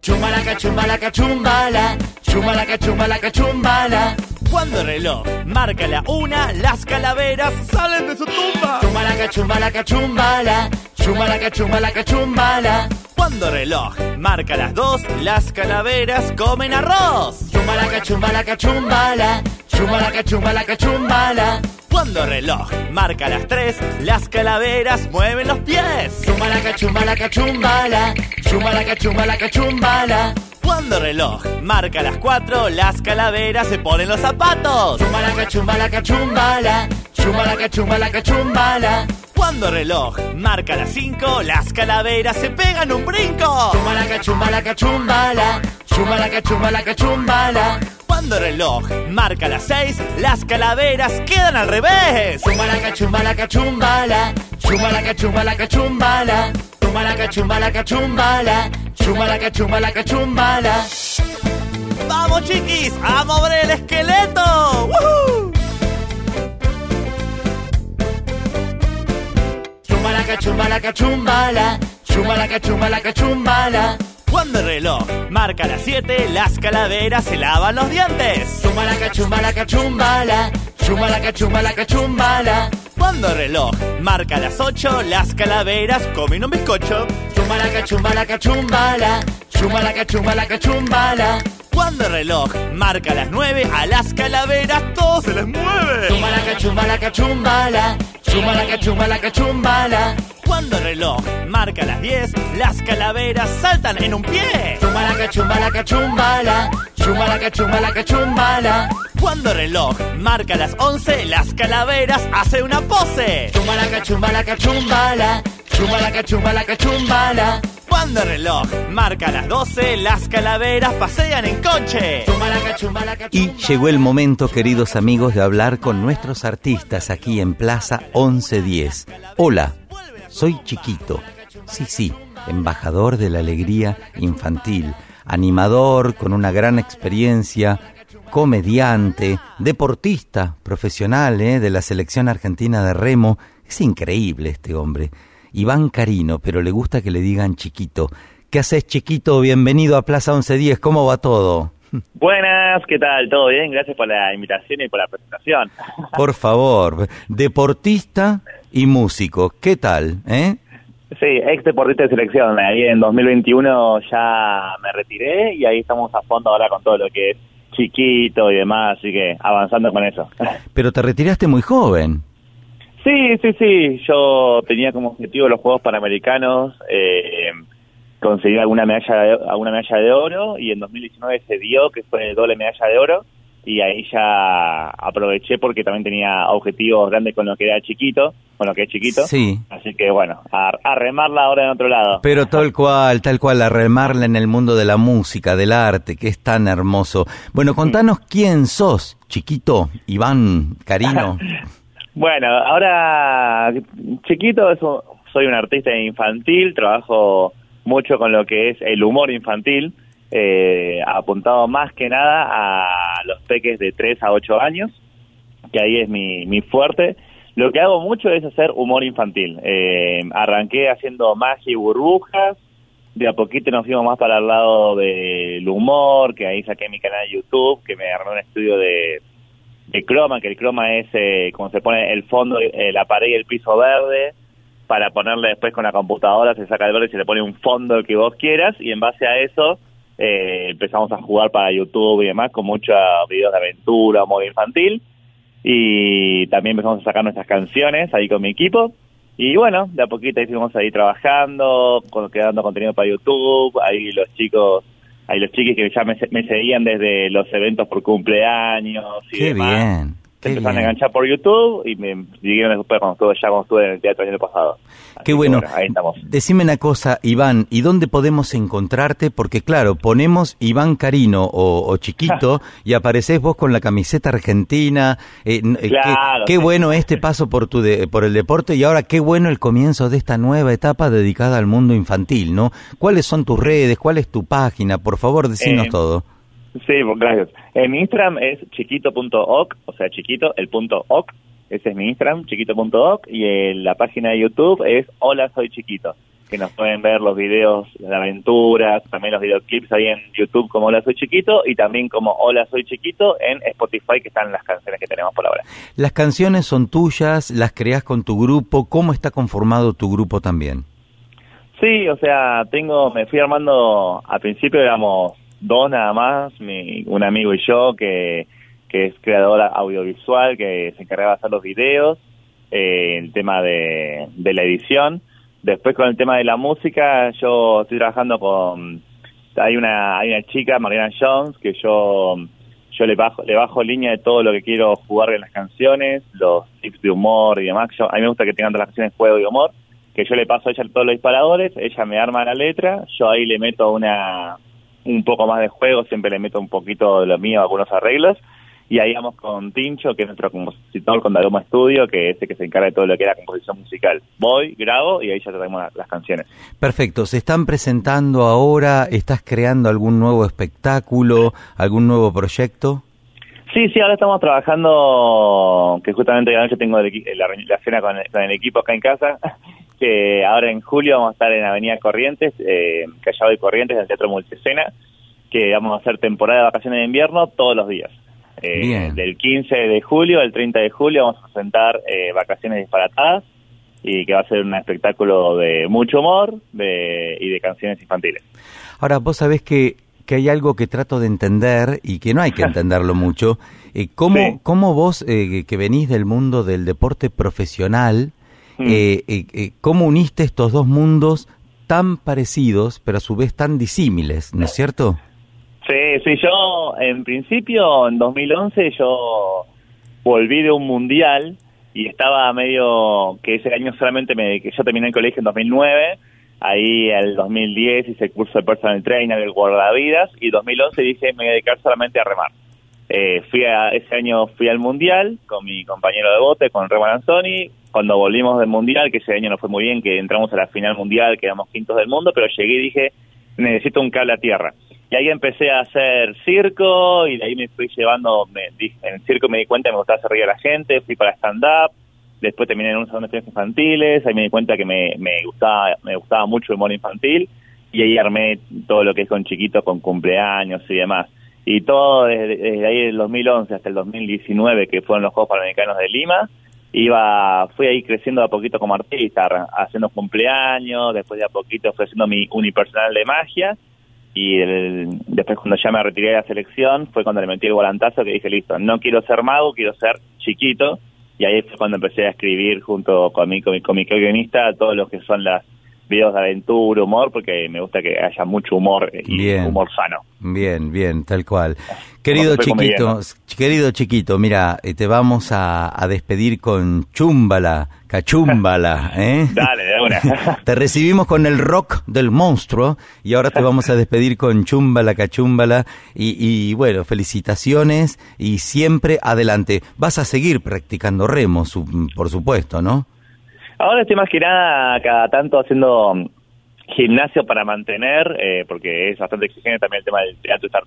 Chumbalaca, chumbalaca, chumbala. Chumbalaca, chumbalaca, chumbala. Cuando el reloj marca la una, las calaveras salen de su tumba. Chumbalaca, chumbalaca, chumbala. Chumbalaca, chumbalaca, chumbala. Cuando el reloj marca las dos, las calaveras comen arroz. Chumbalaca, chumbalaca, chumbala. Chumbalaca, chumbalaca, chumbala. Cuando el reloj marca las tres, las calaveras mueven los pies. Chumbala. Chumbalaca, chumbalaca, chumbala. Cuando el reloj marca las cuatro, las calaveras se ponen los zapatos. Chumbalaca, chumbalaca, chumbala. Chumbalaca, chumbalaca, chumbala. Cuando el reloj marca las cinco, las calaveras se pegan un brinco. Chumbala. Chumbalaca, chumbalaca, chumbala. Cuando el reloj marca las seis, las calaveras quedan al revés. Chumbala. Chumbalaca, chumbalaca, chumbala. Chumbalaca, chumbalaca, chumbala. Chumbalaca, chumbalaca, chumbala. ¡Vamos, chiquis! ¡A mover el esqueleto! ¡Woohoo! Chumbala. Chumbalaca, chumbalaca, chumbala. Cuando el reloj marca las 7, las calaveras se lavan los dientes. Chumbala. Chumbalaca, chumbalaca, chumbala. Cuando el reloj marca las 8, las calaveras comen un bizcocho. Chumbalaca, chumbalaca, chumbala. Chumbalaca, chumbalaca, chumbala. Cuando el reloj marca las 9, a las calaveras todo se les mueve. Chumbalaca, chumbalaca, chumbala. Chumbalaca, chumbalaca, chumbala. Cuando el reloj marca las 10, las calaveras saltan en un pie. Chumbalaca, chumbalaca, chumbala. Chumbalaca, chumbalaca, chumbala. Cuando el reloj marca las 11, las calaveras hacen una pose. Chumbalaca, chumbalaca, chumbala. Chumbalaca, chumbalaca, chumbala. Cuando el reloj marca las 12, las calaveras pasean en coche. Chumbalaca, chumbalaca, Y llegó el momento, queridos amigos, de hablar con nuestros artistas aquí en Plaza 1110. Hola, soy Chiquito. Sí, sí, embajador de la alegría infantil, animador con una gran experiencia, comediante, deportista profesional ¿eh? de la selección argentina de remo. Es increíble este hombre. Iván Carino, pero le gusta que le digan Chiquito. ¿Qué haces, Chiquito? Bienvenido a Plaza 1110. ¿Cómo va todo? Buenas, ¿qué tal? ¿Todo bien? Gracias por la invitación y por la presentación. Por favor, deportista y músico, ¿qué tal? Eh? Sí, ex deportista de selección. Ahí en 2021 ya me retiré y ahí estamos a fondo ahora con todo lo que es chiquito y demás, así que avanzando con eso. Pero te retiraste muy joven. Sí, sí, sí. Yo tenía como objetivo los Juegos Panamericanos eh, conseguir alguna medalla, de, alguna medalla de oro y en 2019 se dio que fue doble medalla de oro y ahí ya aproveché porque también tenía objetivos grandes con lo que era chiquito, con lo que es chiquito. Sí. Así que bueno, a, a remarla ahora en otro lado. Pero tal cual, tal cual, a remarla en el mundo de la música, del arte, que es tan hermoso. Bueno, contanos quién sos, chiquito, Iván Carino. Bueno, ahora chiquito eso, soy un artista infantil, trabajo mucho con lo que es el humor infantil, eh, apuntado más que nada a los peques de 3 a 8 años, que ahí es mi, mi fuerte. Lo que hago mucho es hacer humor infantil. Eh, arranqué haciendo magia y burbujas, de a poquito nos fuimos más para el lado del humor, que ahí saqué mi canal de YouTube, que me agarró un estudio de de croma, que el croma es eh, como se pone el fondo, eh, la pared y el piso verde, para ponerle después con la computadora, se saca el verde y se le pone un fondo que vos quieras, y en base a eso eh, empezamos a jugar para YouTube y demás, con muchos videos de aventura, modo infantil, y también empezamos a sacar nuestras canciones ahí con mi equipo, y bueno, de a poquito ahí fuimos ahí trabajando, creando contenido para YouTube, ahí los chicos hay los chiquis que ya me, me seguían desde los eventos por cumpleaños y Qué demás. bien. Empezaron a enganchar por YouTube y me siguieron después cuando estuve, ya cuando estuve en el teatro el año pasado. Qué bueno. ahí estamos. Decime una cosa, Iván, ¿y dónde podemos encontrarte? Porque claro, ponemos Iván Carino o, o Chiquito y apareces vos con la camiseta argentina. eh, eh, Claro, qué, qué bueno este paso por tu de- por el deporte y ahora qué bueno el comienzo de esta nueva etapa dedicada al mundo infantil, ¿no? ¿Cuáles son tus redes? ¿Cuál es tu página? Por favor, decinos Eh, todo. Sí, pues, gracias. En mi Instagram es chiquito.oc, o sea, chiquito, el punto oc. Ese es mi Instagram, chiquito.oc. Y en la página de YouTube es Hola Soy Chiquito. Que nos pueden ver los videos de aventuras, también los videoclips ahí en YouTube como Hola Soy Chiquito y también como Hola Soy Chiquito en Spotify, que están las canciones que tenemos por ahora. Las canciones son tuyas, las creás con tu grupo. ¿Cómo está conformado tu grupo también? Sí, o sea, tengo, me fui armando, al principio éramos dos nada más, mi, un amigo y yo, que, que es creadora audiovisual, que se encargaba de hacer los videos, eh, el tema de, de la edición. Después con el tema de la música, yo estoy trabajando con, hay una, hay una chica, Mariana Jones, que yo, yo le bajo, le bajo línea de todo lo que quiero jugar en las canciones, los tips de humor y demás. Yo, a mí me gusta que tengan todas las canciones juego y humor que yo le paso a ella todos los disparadores, ella me arma la letra, yo ahí le meto una un poco más de juego, siempre le meto un poquito de lo mío, algunos arreglos, y ahí vamos con Tincho, que es nuestro compositor con Daloma Studio, que es el que se encarga de todo lo que era composición musical. Voy, grabo y ahí ya traemos las, canciones. Perfecto, ¿se están presentando ahora? ¿Estás creando algún nuevo espectáculo, algún nuevo proyecto? Sí, sí, ahora estamos trabajando, que justamente anoche tengo la cena con el, con el equipo acá en casa, que ahora en julio vamos a estar en Avenida Corrientes, eh, Callao y Corrientes, en el Teatro Multicena, que vamos a hacer temporada de vacaciones de invierno todos los días. Eh, Bien. Del 15 de julio al 30 de julio vamos a presentar eh, Vacaciones Disparatadas, y que va a ser un espectáculo de mucho humor de, y de canciones infantiles. Ahora, vos sabés que, que hay algo que trato de entender y que no hay que entenderlo mucho. Eh, ¿cómo, Sí. ¿Cómo vos, eh, que venís del mundo del deporte profesional, Mm. eh, eh, eh, cómo uniste estos dos mundos tan parecidos, pero a su vez tan disímiles, ¿no es cierto? Sí, sí, yo en principio en 2011 yo volví de un mundial y estaba medio que ese año solamente me dediqué, yo terminé el colegio en 2009, ahí el 2010 hice el curso de personal trainer del guardavidas y 2011 dije me voy a dedicar solamente a remar. Eh, fui a, ese año fui al mundial con mi compañero de bote, con Remo Anzoni. Cuando volvimos del mundial, que ese año no fue muy bien, que entramos a la final mundial, quedamos quintos del mundo, pero llegué y dije, necesito un cable a tierra. Y ahí empecé a hacer circo y de ahí me fui llevando, me, en el circo me di cuenta que me gustaba hacer reír a la gente, fui para stand-up, después terminé en un salón de estudios infantiles, ahí me di cuenta que me, me gustaba me gustaba mucho el humor infantil y ahí armé todo lo que es con chiquitos, con cumpleaños y demás. Y todo desde, desde ahí del 2011 hasta el 2019, que fueron los Juegos Panamericanos de Lima, iba fui ahí creciendo de a poquito como artista, haciendo cumpleaños, después de a poquito fui haciendo mi unipersonal de magia y el- después cuando ya me retiré de la selección fue cuando le metí el volantazo que dije, listo, no quiero ser mago, quiero ser chiquito. Y ahí fue cuando empecé a escribir junto con mi, con mi, con mi guionista todo lo que son las videos de aventura, humor, porque me gusta que haya mucho humor y Bien. humor sano. Bien, bien, tal cual. Querido chiquito, querido chiquito, mira, eh, te vamos a, a despedir con Chúmbala, Cachúmbala, ¿eh? Dale, de una. Te recibimos con el rock del monstruo y ahora te vamos a despedir con Chúmbala, Cachúmbala y, y bueno, felicitaciones y siempre adelante. Vas a seguir practicando remo, por supuesto, ¿no? Ahora estoy más que nada cada tanto haciendo mm, gimnasio para mantener, eh, porque es bastante exigente también el tema del teatro, estar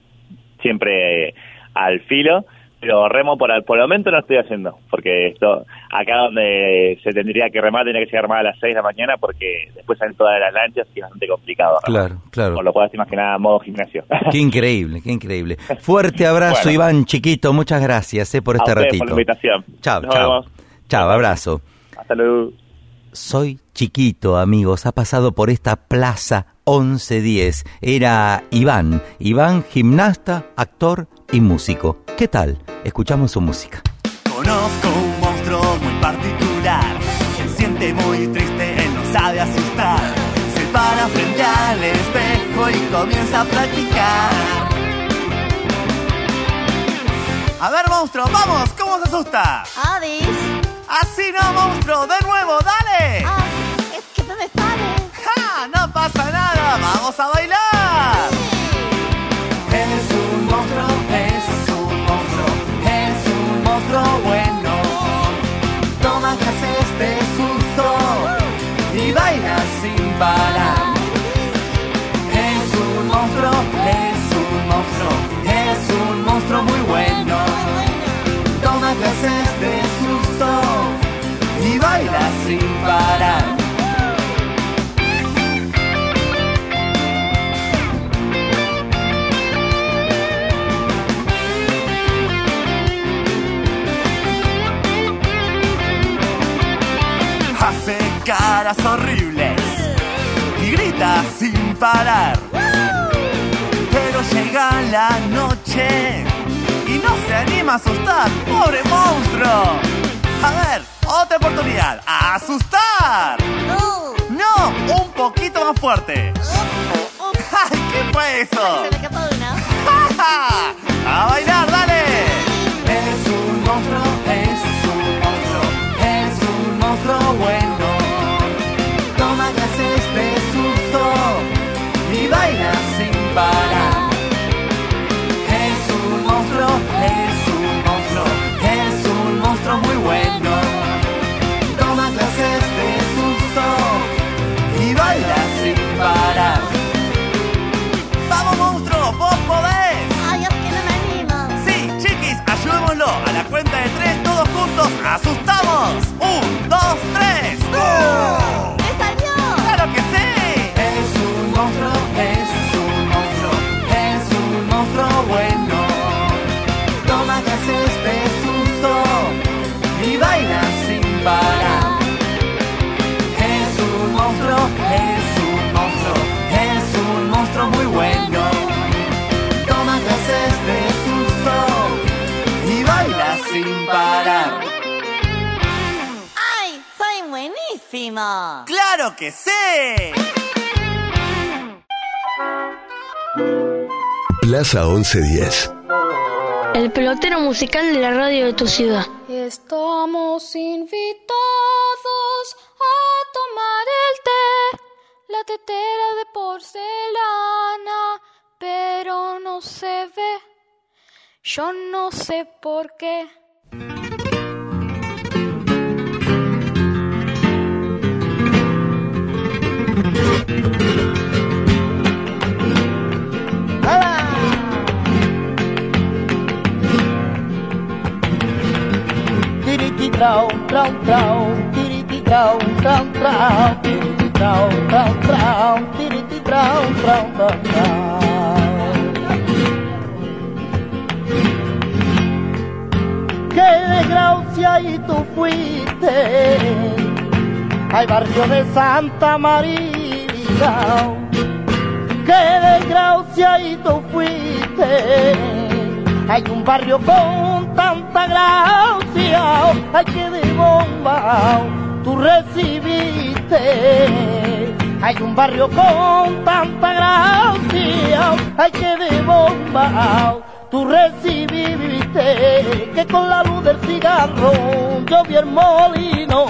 siempre eh, al filo, pero remo por, por el momento no estoy haciendo, porque esto acá donde se tendría que remar, tendría que llegar más a las 6 de la mañana, porque después salen todas las lanchas y es bastante complicado. remar. Claro, claro. Por lo cual estoy más que nada modo gimnasio. Qué increíble, qué increíble. Fuerte abrazo, Bueno. Iván Chiquito, muchas gracias eh, por A este ustedes ratito. por la invitación. Chao, Nos chao. vemos. Chao, abrazo. Hasta luego. Soy chiquito, amigos. Ha pasado por esta plaza 1110. Era Iván. Iván, gimnasta, actor y músico. ¿Qué tal? Escuchamos su música. Conozco un monstruo muy particular. Se siente muy triste, él no sabe asustar. Se para frente al espejo y comienza a practicar. A ver, monstruo, vamos, ¿cómo se asusta? Avis. Así no, monstruo, de nuevo, dale. es que no me sale. ¡Ja! No pasa nada, vamos a bailar. Es un monstruo, es un monstruo, es un monstruo bueno. Toma clases de susto y baila sin parar. Es un monstruo, es un monstruo, es un monstruo muy bueno. Baila sin parar. hace caras horribles y grita sin parar. Pero llega la noche y no se anima a asustar, pobre monstruo. A ver, otra oportunidad, a asustar. No, un poquito más fuerte. Ay, ¿Qué fue eso? Se me escapó una. ¡A bailar, dale! Es un monstruo, es un monstruo, es un monstruo bueno. 1110. El pelotero musical de la radio de tu ciudad. Estamos invitados a tomar el té, la tetera de porcelana, pero no se ve. Yo no sé por qué. Trau, trau, trau, tiriti trau, trau, trau, tiriti trau, trau, trau, tiriti trau, trau, trau, trau. Qué desgracia y tú fuiste al barrio de Santa María. qué desgraciadito fuiste. Hay un barrio con tanta gracia, hay que de bomba tú recibiste. Hay un barrio con tanta gracia, hay que de bomba tú recibiste. Que con la luz del cigarro yo el molino,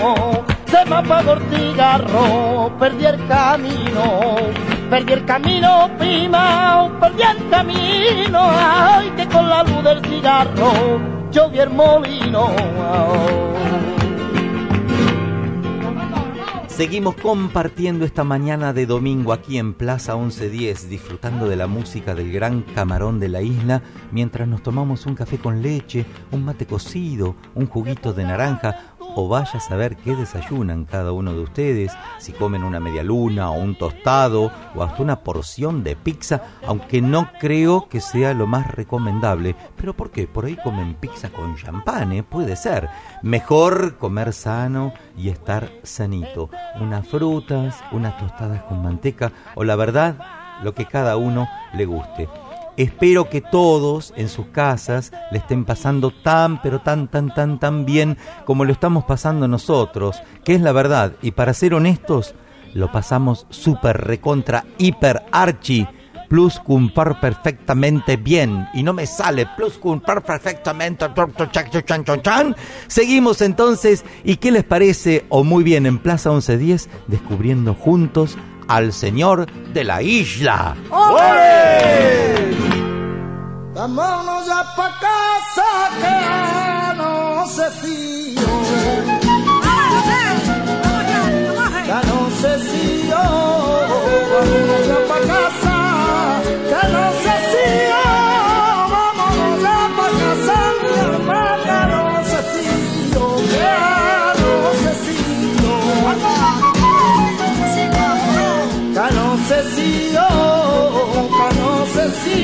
se me apagó el cigarro, perdí el camino. Perdí el camino, prima, perdí el camino. Ay, que con la luz del cigarro yo vi el molino. Seguimos compartiendo esta mañana de domingo aquí en Plaza 1110, disfrutando de la música del gran camarón de la isla, mientras nos tomamos un café con leche, un mate cocido, un juguito de naranja, o vaya a saber qué desayunan cada uno de ustedes, si comen una media luna o un tostado o hasta una porción de pizza, aunque no creo que sea lo más recomendable. ¿Pero por qué? Por ahí comen pizza con champán, ¿eh? puede ser. Mejor comer sano y estar sanito. Unas frutas, unas tostadas con manteca o la verdad, lo que cada uno le guste. Espero que todos en sus casas le estén pasando tan, pero tan, tan, tan, tan bien como lo estamos pasando nosotros, que es la verdad. Y para ser honestos, lo pasamos súper recontra, hiper, archi, plus cumpar perfectamente bien. Y no me sale plus cumpar perfectamente. Seguimos entonces. ¿Y qué les parece? O muy bien, en Plaza 1110, descubriendo juntos al Señor de la isla. Vámonos ya pa' casa que no se fío. Ya no si yo. Vámonos ya pa' casa que no si yo. Vámonos ya pa' casa mi hermana que no si yo. Que no si yo. Que no si yo. Que no sé si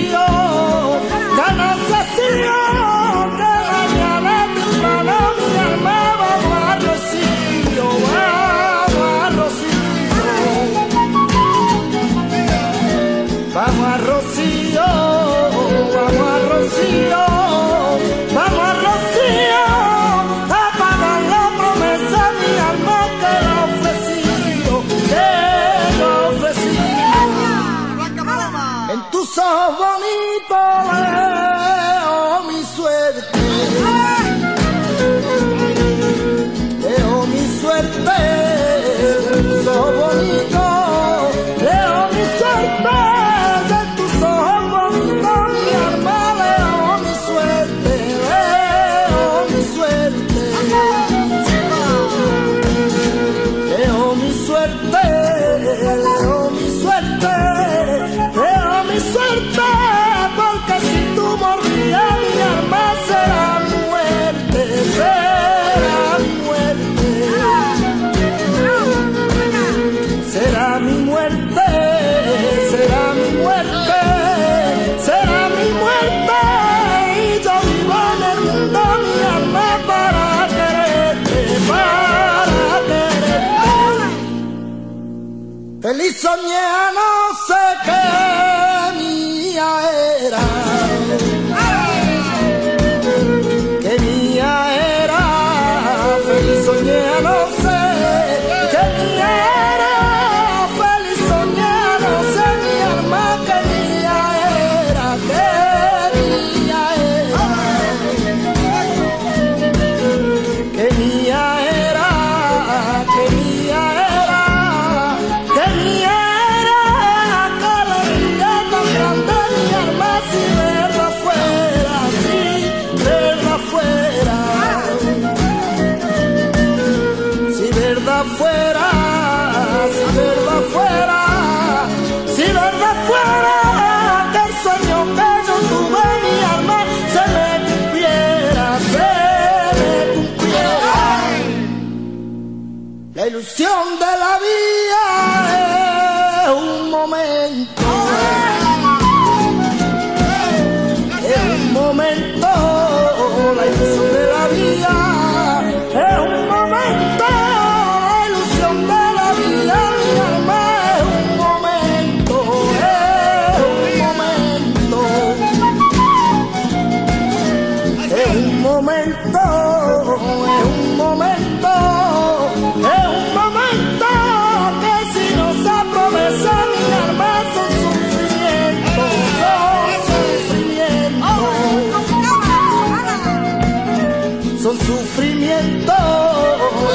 sufrimiento,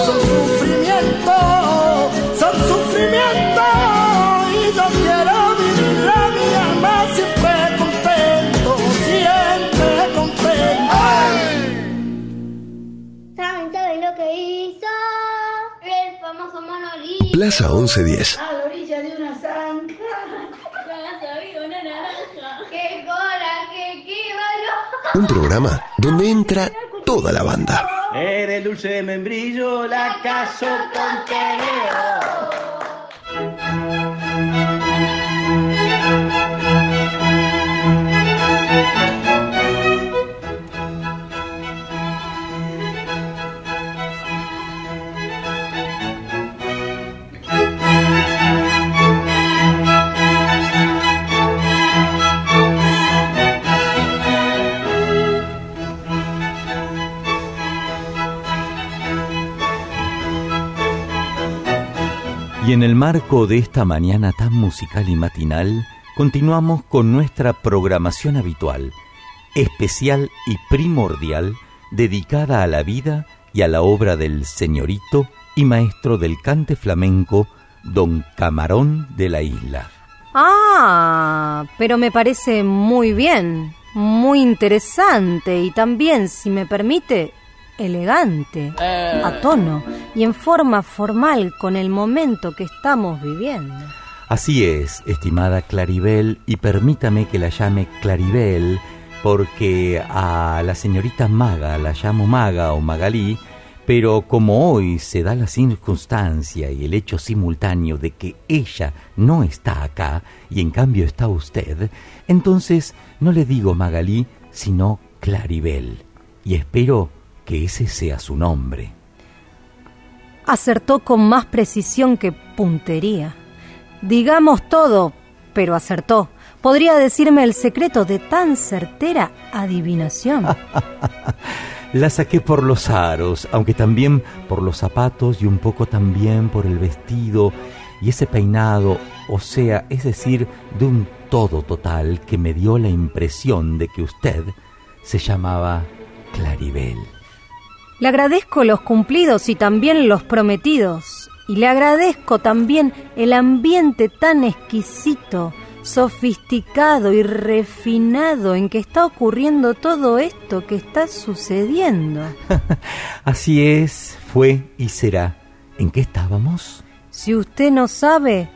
son sufrimiento, son sufrimiento, y yo quiero vivir la mi alma siempre contento, siempre contento. ¿Saben todo lo que hizo? El famoso monolito. Plaza 1110. A la orilla de una zanja. Una naranja. ¡Qué coraje, qué valor! Un programa donde entra toda la banda. Eres dulce de membrillo, la caso con tenedor. Y en el marco de esta mañana tan musical y matinal, continuamos con nuestra programación habitual, especial y primordial, dedicada a la vida y a la obra del señorito y maestro del cante flamenco, don Camarón de la Isla. Ah, pero me parece muy bien, muy interesante y también, si me permite, elegante, a tono y en forma formal con el momento que estamos viviendo. Así es, estimada Claribel, y permítame que la llame Claribel, porque a la señorita Maga la llamo Maga o Magalí, pero como hoy se da la circunstancia y el hecho simultáneo de que ella no está acá y en cambio está usted, entonces no le digo Magalí, sino Claribel, y espero que ese sea su nombre. Acertó con más precisión que puntería. Digamos todo, pero acertó. ¿Podría decirme el secreto de tan certera adivinación? La saqué por los aros, aunque también por los zapatos y un poco también por el vestido y ese peinado, o sea, es decir, de un todo total que me dio la impresión de que usted se llamaba Claribel. Le agradezco los cumplidos y también los prometidos. Y le agradezco también el ambiente tan exquisito, sofisticado y refinado en que está ocurriendo todo esto que está sucediendo. Así es, fue y será. ¿En qué estábamos? Si usted no sabe,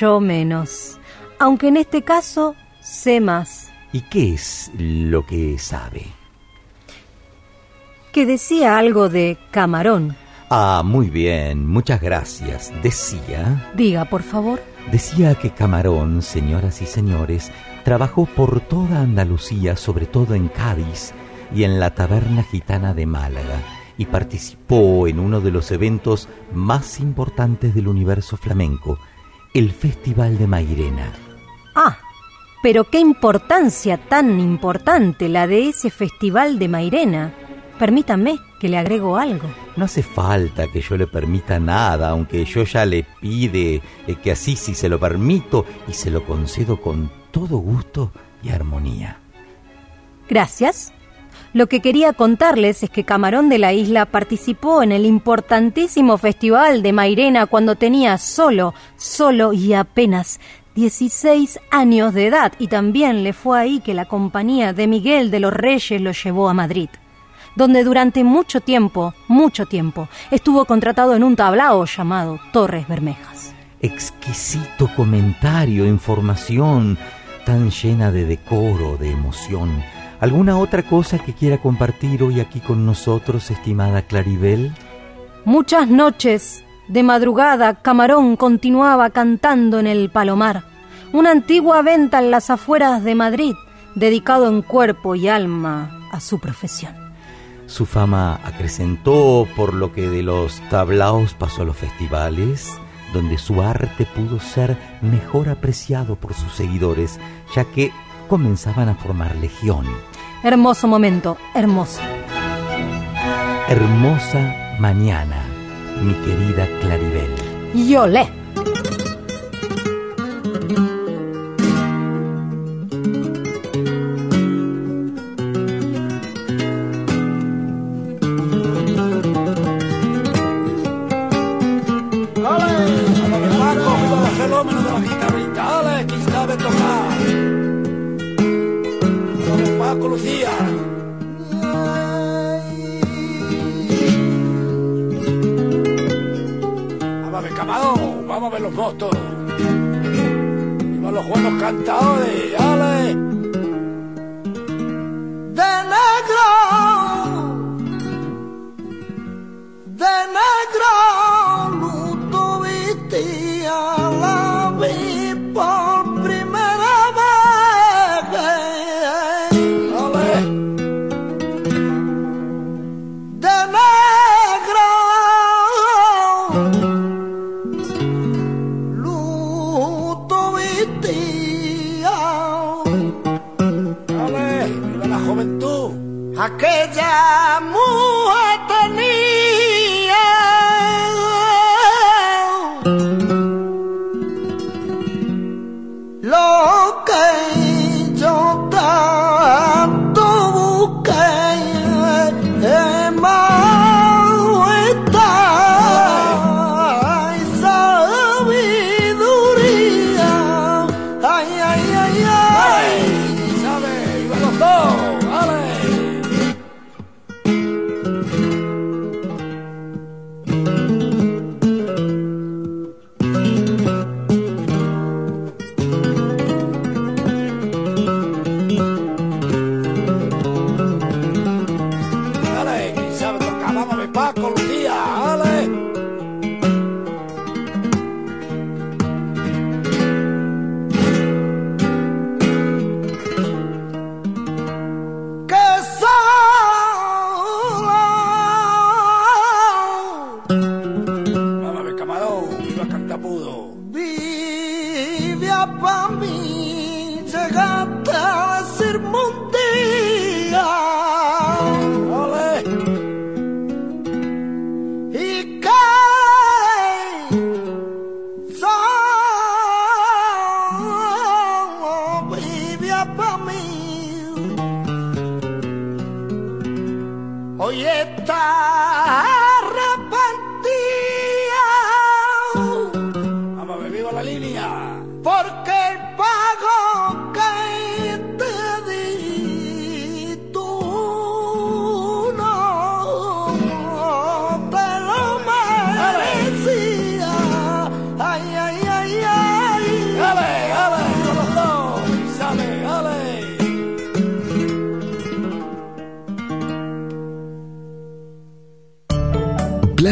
yo menos. Aunque en este caso sé más. ¿Y qué es lo que sabe? Que decía algo de camarón. Ah, muy bien, muchas gracias. Decía... Diga, por favor. Decía que Camarón, señoras y señores, trabajó por toda Andalucía, sobre todo en Cádiz y en la taberna gitana de Málaga, y participó en uno de los eventos más importantes del universo flamenco, el Festival de Mairena. Ah, pero qué importancia tan importante la de ese festival de Mairena. Permítame que le agrego algo. No hace falta que yo le permita nada, aunque yo ya le pide eh, que así si se lo permito y se lo concedo con todo gusto y armonía. Gracias. Lo que quería contarles es que Camarón de la Isla participó en el importantísimo festival de Mairena cuando tenía solo, solo y apenas 16 años de edad y también le fue ahí que la compañía de Miguel de los Reyes lo llevó a Madrid donde durante mucho tiempo, mucho tiempo, estuvo contratado en un tablao llamado Torres Bermejas. Exquisito comentario, información, tan llena de decoro, de emoción. ¿Alguna otra cosa que quiera compartir hoy aquí con nosotros, estimada Claribel? Muchas noches, de madrugada, Camarón continuaba cantando en el Palomar, una antigua venta en las afueras de Madrid, dedicado en cuerpo y alma a su profesión. Su fama acrecentó por lo que de los tablaos pasó a los festivales, donde su arte pudo ser mejor apreciado por sus seguidores, ya que comenzaban a formar legión. Hermoso momento, hermoso. Hermosa mañana, mi querida Claribel. Y Vamos, Paco, Lucía. Vamos a ver, Camarón, vamos a ver los motos. Viva los buenos cantadores, ale. de negro, de negro,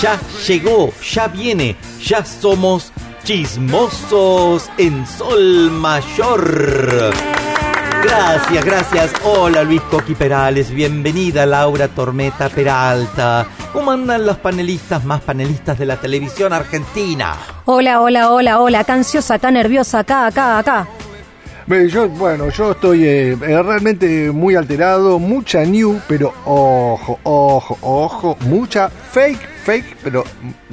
Ya llegó, ya viene, ya somos chismosos en Sol Mayor. Gracias, gracias. Hola Luis Coqui Perales, bienvenida Laura Tormeta Peralta. ¿Cómo andan los panelistas más panelistas de la televisión argentina? Hola, hola, hola, hola. Acá ansiosa, acá nerviosa, acá, acá, acá. Yo, bueno, yo estoy eh, eh, realmente muy alterado, mucha new, pero ojo, ojo, ojo, mucha fake, fake, pero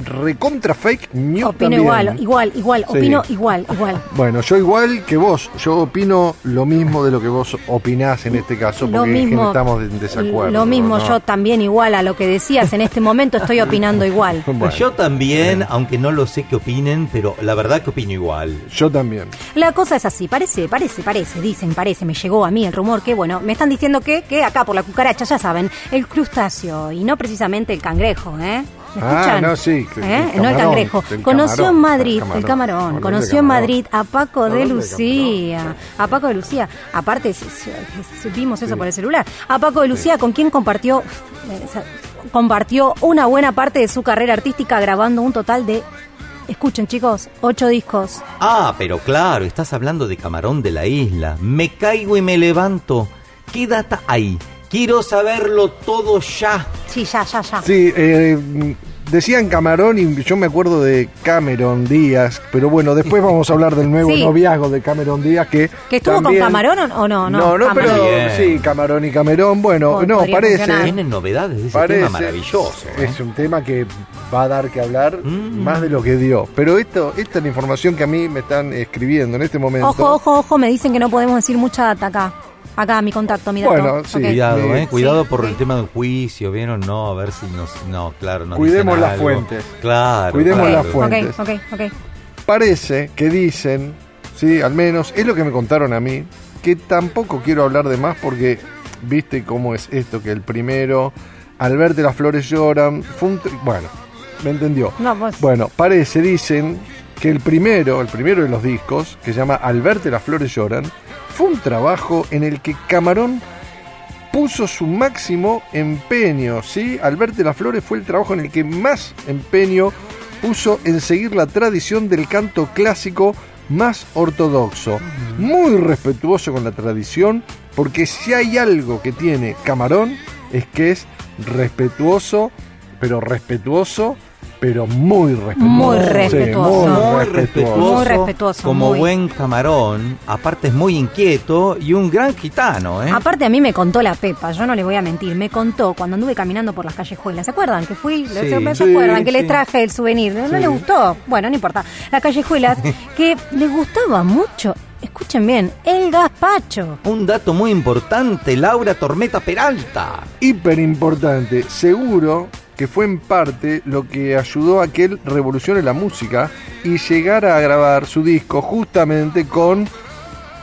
recontra fake new Opino también. igual, igual, igual, Sí. opino igual, igual. Bueno, yo igual que vos, yo opino lo mismo de lo que vos opinás en este caso, Lo porque es que mismo, estamos en desacuerdo. Lo mismo, ¿no? yo también igual a lo que decías en este momento estoy opinando igual. Yo también, aunque no lo sé qué opinen, pero la verdad que opino igual. Yo también. La cosa es así, parece, parece, parece, dicen, parece, me llegó a mí el rumor que, bueno, me están diciendo que, que acá por la cucaracha, ya saben, el crustáceo y no precisamente el cangrejo, ¿eh? ¿Me Ah, escuchan? no, sí, ¿Eh? el No el cangrejo. el Conoció camarón, en Madrid, el camarón. conoció en. Madrid a Paco de Lucía. A Paco de Lucía. Aparte, s- s- s- vimos eso por el celular. A Paco de Lucía, con quien compartió, eh, compartió una buena parte de su carrera artística grabando un total de, escuchen chicos, ocho discos. Ah, pero claro, estás hablando de Camarón de la Isla. Me caigo y me levanto. ¿Qué data hay? Quiero saberlo todo ya. Sí, ya, ya, ya. Sí, eh, decían Camarón y yo me acuerdo de Cameron Díaz, pero bueno, después vamos a hablar del nuevo Sí. noviazgo de Cameron Díaz que... ¿Que estuvo también- con Camarón o no? No, No, no, pero Bien. sí, Camarón y Camerón, bueno, Pod- no, parece... funcionar. Tienen novedades de ese Parece, tema maravilloso. ¿eh? Es un tema que va a dar que hablar Mm. más de lo que dio. Pero esto, esta es la información que a mí me están escribiendo en este momento. Ojo, ojo, ojo, me dicen que no podemos decir mucha data acá. Acá, mi contacto, mi dato. Bueno, sí. Ok. Cuidado, eh, cuidado Sí, por el tema del juicio, ¿vieron? No, a ver si nos... No, claro, nos Cuidemos dicen las algo. fuentes. Claro. Cuidemos claro. las fuentes. Ok, ok, ok. Parece que dicen, sí, al menos es lo que me contaron a mí, que tampoco quiero hablar de más porque viste cómo es esto, que el primero, al verte las flores lloran, fue un bueno, me entendió. No, pues- Bueno, parece, dicen que el primero, el primero de los discos, que se llama Al verte las flores lloran, fue un trabajo en el que Camarón puso su máximo empeño, ¿sí? Al verte las flores fue el trabajo en el que más empeño puso en seguir la tradición del canto clásico más ortodoxo, muy respetuoso con la tradición, porque si hay algo que tiene Camarón es que es respetuoso, pero respetuoso, pero muy respetuoso. Muy Sí, respetuoso. muy Muy respetuoso. Muy respetuoso, como muy. buen camarón, aparte es muy inquieto y un gran gitano, ¿eh? Aparte a mí me contó la Pepa, yo no le voy a mentir, me contó cuando anduve caminando por las callejuelas, ¿se acuerdan? Que fui, Sí. ¿se, Sí, acuerdan? Que les traje el souvenir, ¿no Sí. le gustó? Bueno, no importa. Las callejuelas, que les gustaba mucho, escuchen bien, el gazpacho. Un dato muy importante, Laura Tormenta Peralta. hiper importante. Seguro que fue en parte lo que ayudó a que él revolucione la música y llegara a grabar su disco justamente con,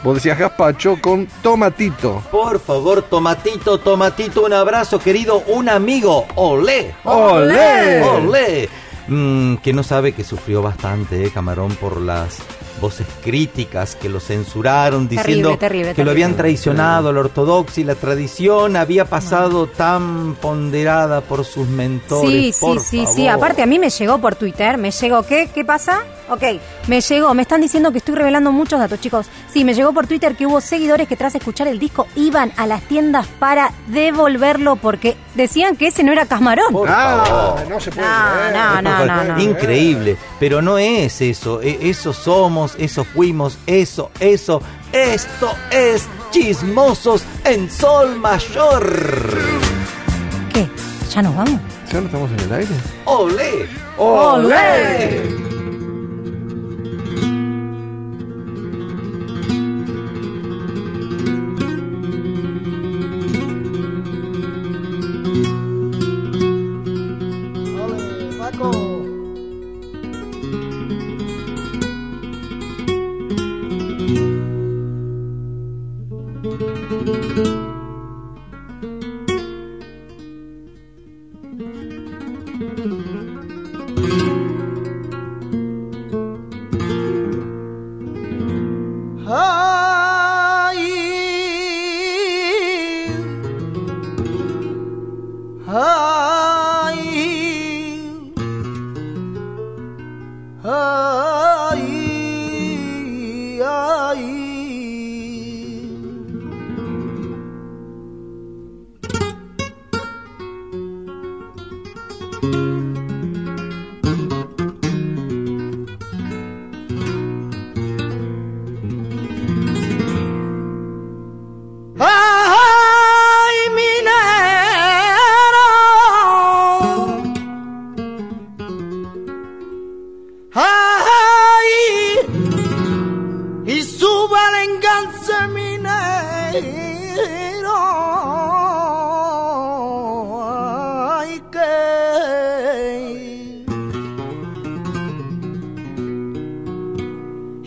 vos decías Gaspacho, con Tomatito. Por favor, Tomatito, Tomatito, un abrazo, querido, un amigo. ¡Olé! ¡Olé! ¡Olé! Mm, que no sabe que sufrió bastante, eh, Camarón, por las voces críticas que lo censuraron diciendo Terrible, terrible, que lo habían traicionado la ortodoxia y la tradición había pasado tan ponderada por sus mentores. Sí, sí, por sí, sí. favor. Aparte a mí me llegó por Twitter, me llegó, ¿qué? ¿Qué pasa? Ok, me llegó, me están diciendo que estoy revelando muchos datos, chicos. Sí, me llegó por Twitter que hubo seguidores que tras escuchar el disco iban a las tiendas para devolverlo porque decían que ese no era Casmarón. Por Ah, favor. no se puede No, creer. no, no, no, no. Increíble, pero no es eso, e- eso somos, eso fuimos, eso, eso, esto es chismosos en sol mayor. ¿Qué? ¿Ya nos vamos? ¿Ya no estamos en el aire? ¡Olé! ¡Olé!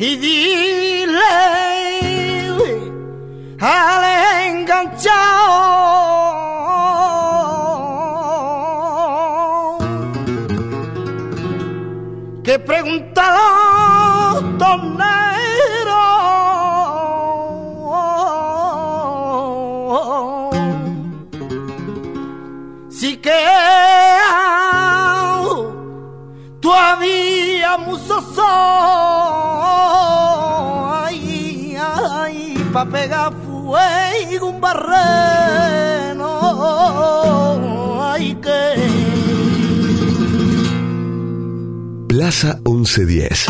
Y dile al enganchado pregúntalo tornero si que sol pa' pegar fuego un barreno ay que Plaza 1110.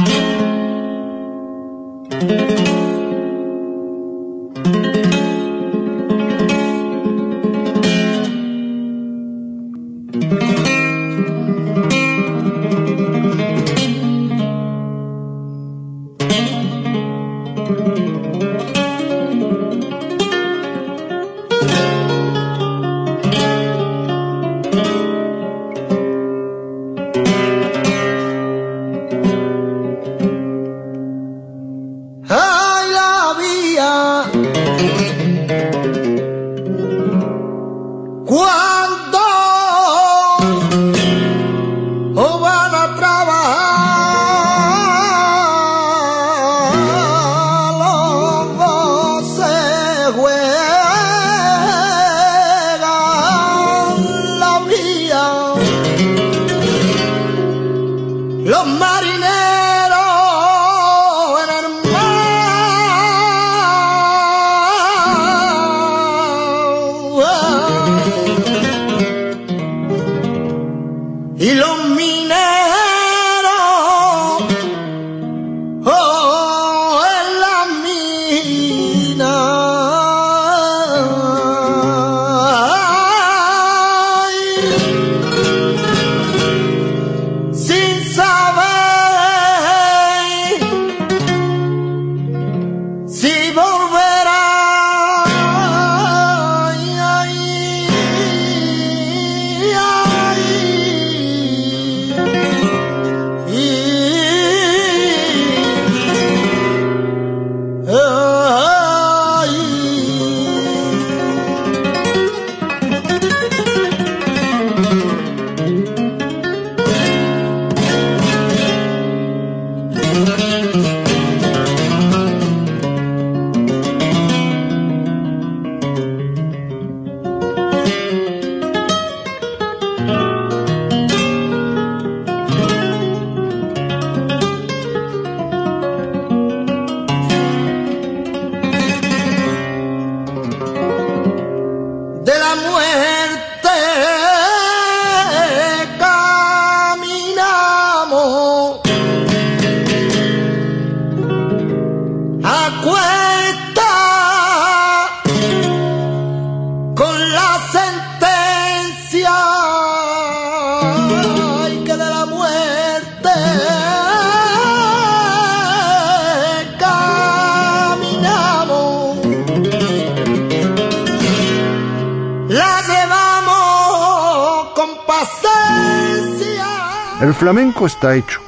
El flamenco está hecho,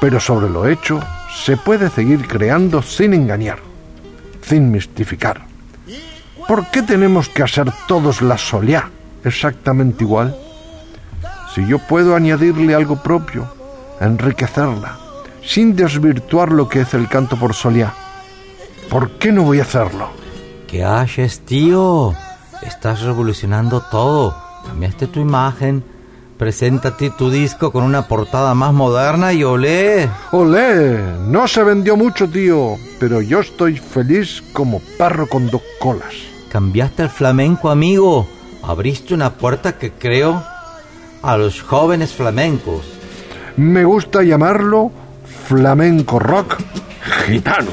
pero sobre lo hecho se puede seguir creando sin engañar, sin mistificar. ¿Por qué tenemos que hacer todos la soleá exactamente igual? Si yo puedo añadirle algo propio, enriquecerla, sin desvirtuar lo que es el canto por soleá, ¿por qué no voy a hacerlo? ¿Qué haces, tío? Estás revolucionando todo. Cambiaste tu imagen. Preséntate tu disco con una portada más moderna y olé. Olé, no se vendió mucho, tío, pero yo estoy feliz como perro con dos colas. Cambiaste el flamenco, amigo. Abriste una puerta que creo a los jóvenes flamencos. Me gusta llamarlo flamenco rock gitano.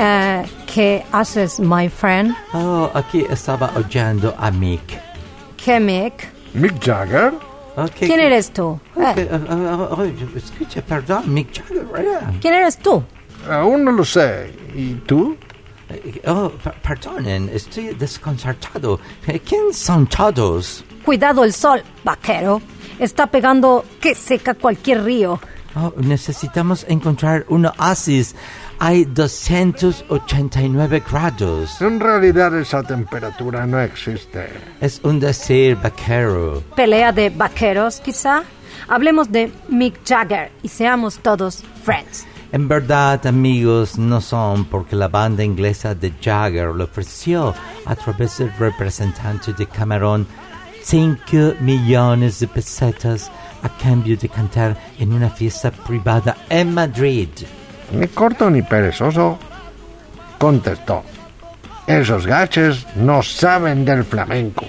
Eh, uh, que haces, my friend? Oh, aquí estaba oyendo a Mick. ¿Qué Mick? Mick Jagger. Okay. ¿Quién eres tú? Okay. Eh. Eh, oh, escucha, perdón, Mick Jagger. Yeah. ¿Quién eres tú? Aún no lo sé. ¿Y tú? Oh, perdonen, estoy desconcertado. ¿Quién son todos? Cuidado el sol, vaquero. Está pegando que seca cualquier río. Oh, necesitamos encontrar un oasis hay 289 grados. En realidad esa temperatura no existe. Es un decir vaquero. Pelea de vaqueros, quizá. Hablemos de Mick Jagger y seamos todos friends. En verdad, amigos, no son porque la banda inglesa de Jagger le ofreció a través del representante de Cameron 5 millones de pesetas a cambio de cantar en una fiesta privada en Madrid. Ni corto ni perezoso. Contestó. Esos gaches no saben del flamenco.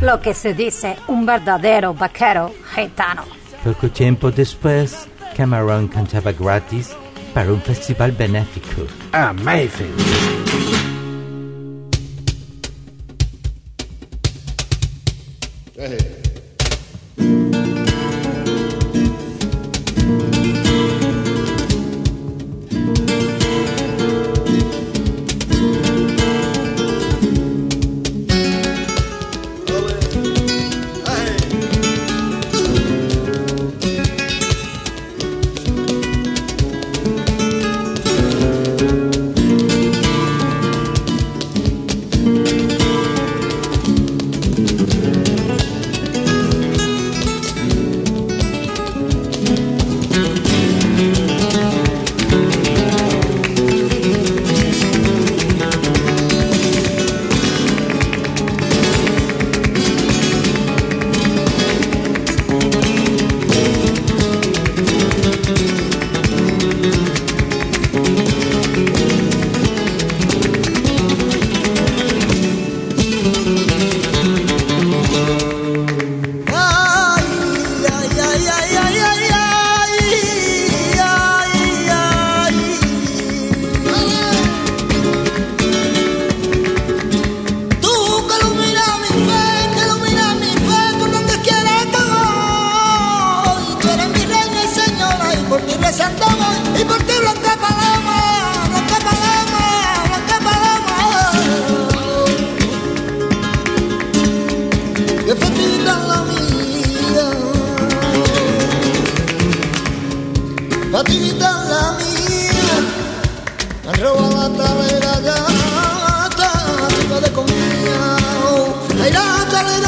Lo que se dice un verdadero vaquero gitano. Poco tiempo después, Cameron cantaba gratis para un festival benéfico. Amazing. Tú Ay, la tarde de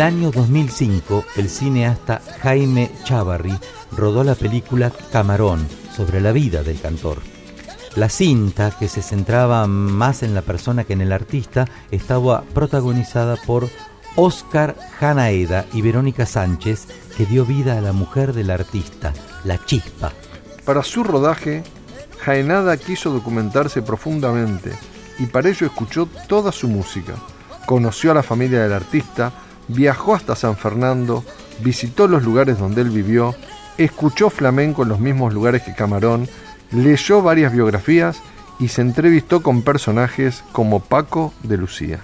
el año 2005, el cineasta Jaime Chávarri rodó la película Camarón sobre la vida del cantor. La cinta, que se centraba más en la persona que en el artista, estaba protagonizada por Oscar Janaeda y Verónica Sánchez, que dio vida a la mujer del artista, la chispa. Para su rodaje, Jaenada quiso documentarse profundamente y para ello escuchó toda su música. Conoció a la familia del artista, viajó hasta San Fernando, visitó los lugares donde él vivió, escuchó flamenco en los mismos lugares que Camarón, leyó varias biografías y se entrevistó con personajes como Paco de Lucía.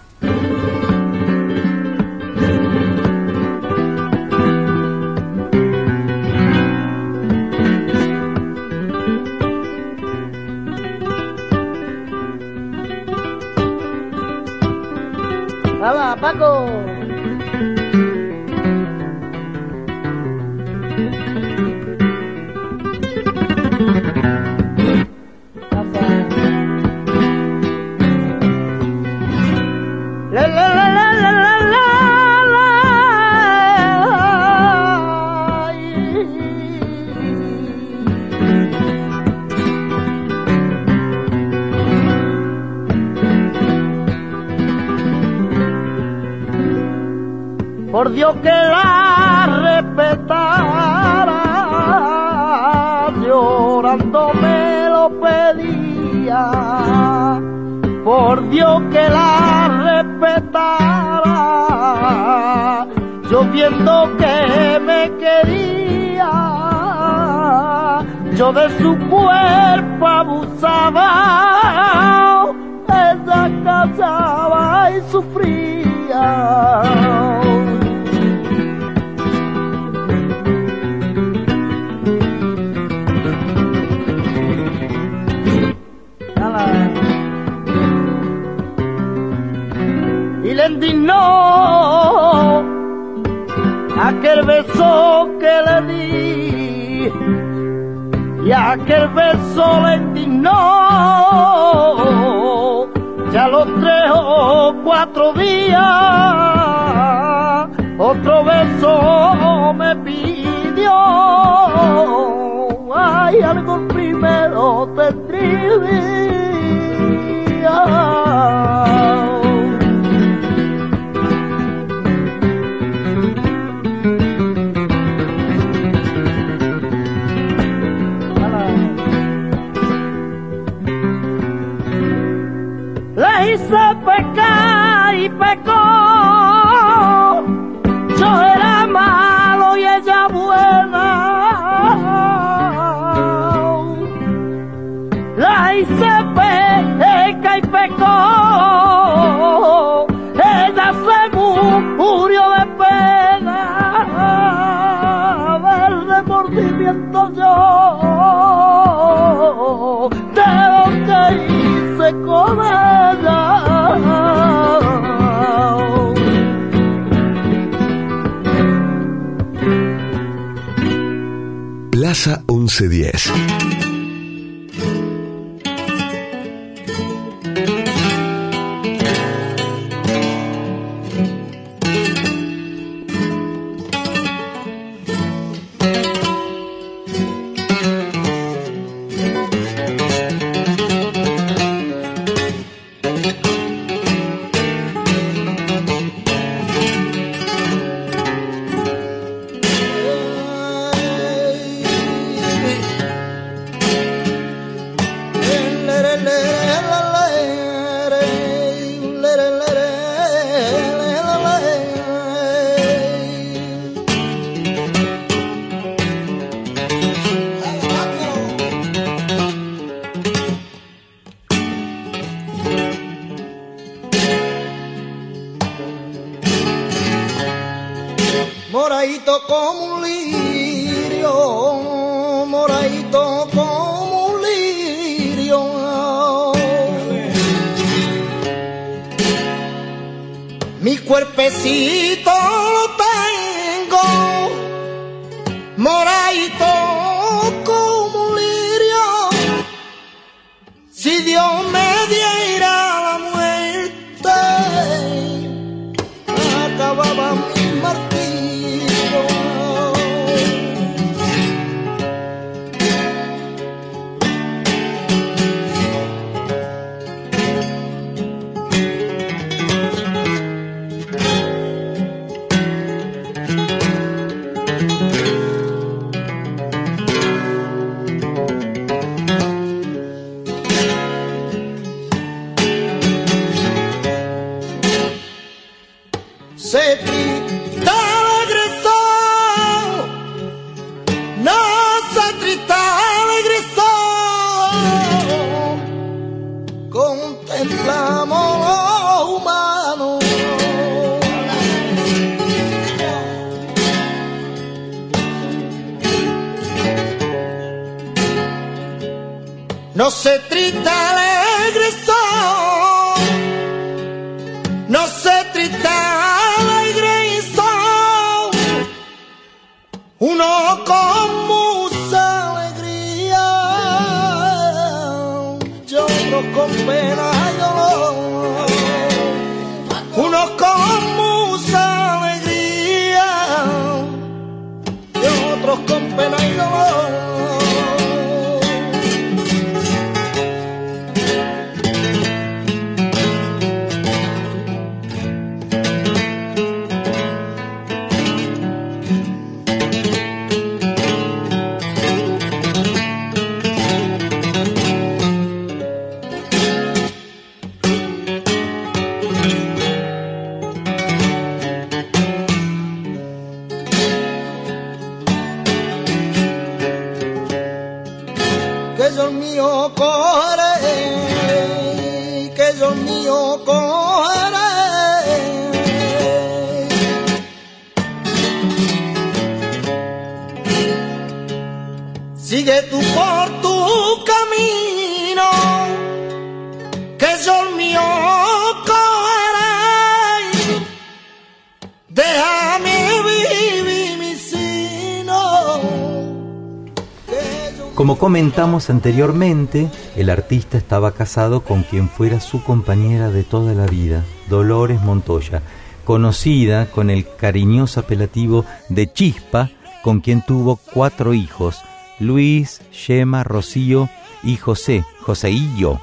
Anteriormente, el artista estaba casado con quien fuera su compañera de toda la vida, Dolores Montoya, conocida con el cariñoso apelativo de Chispa, con quien tuvo cuatro hijos, Luis, Yema, Rocío y José, Joseillo.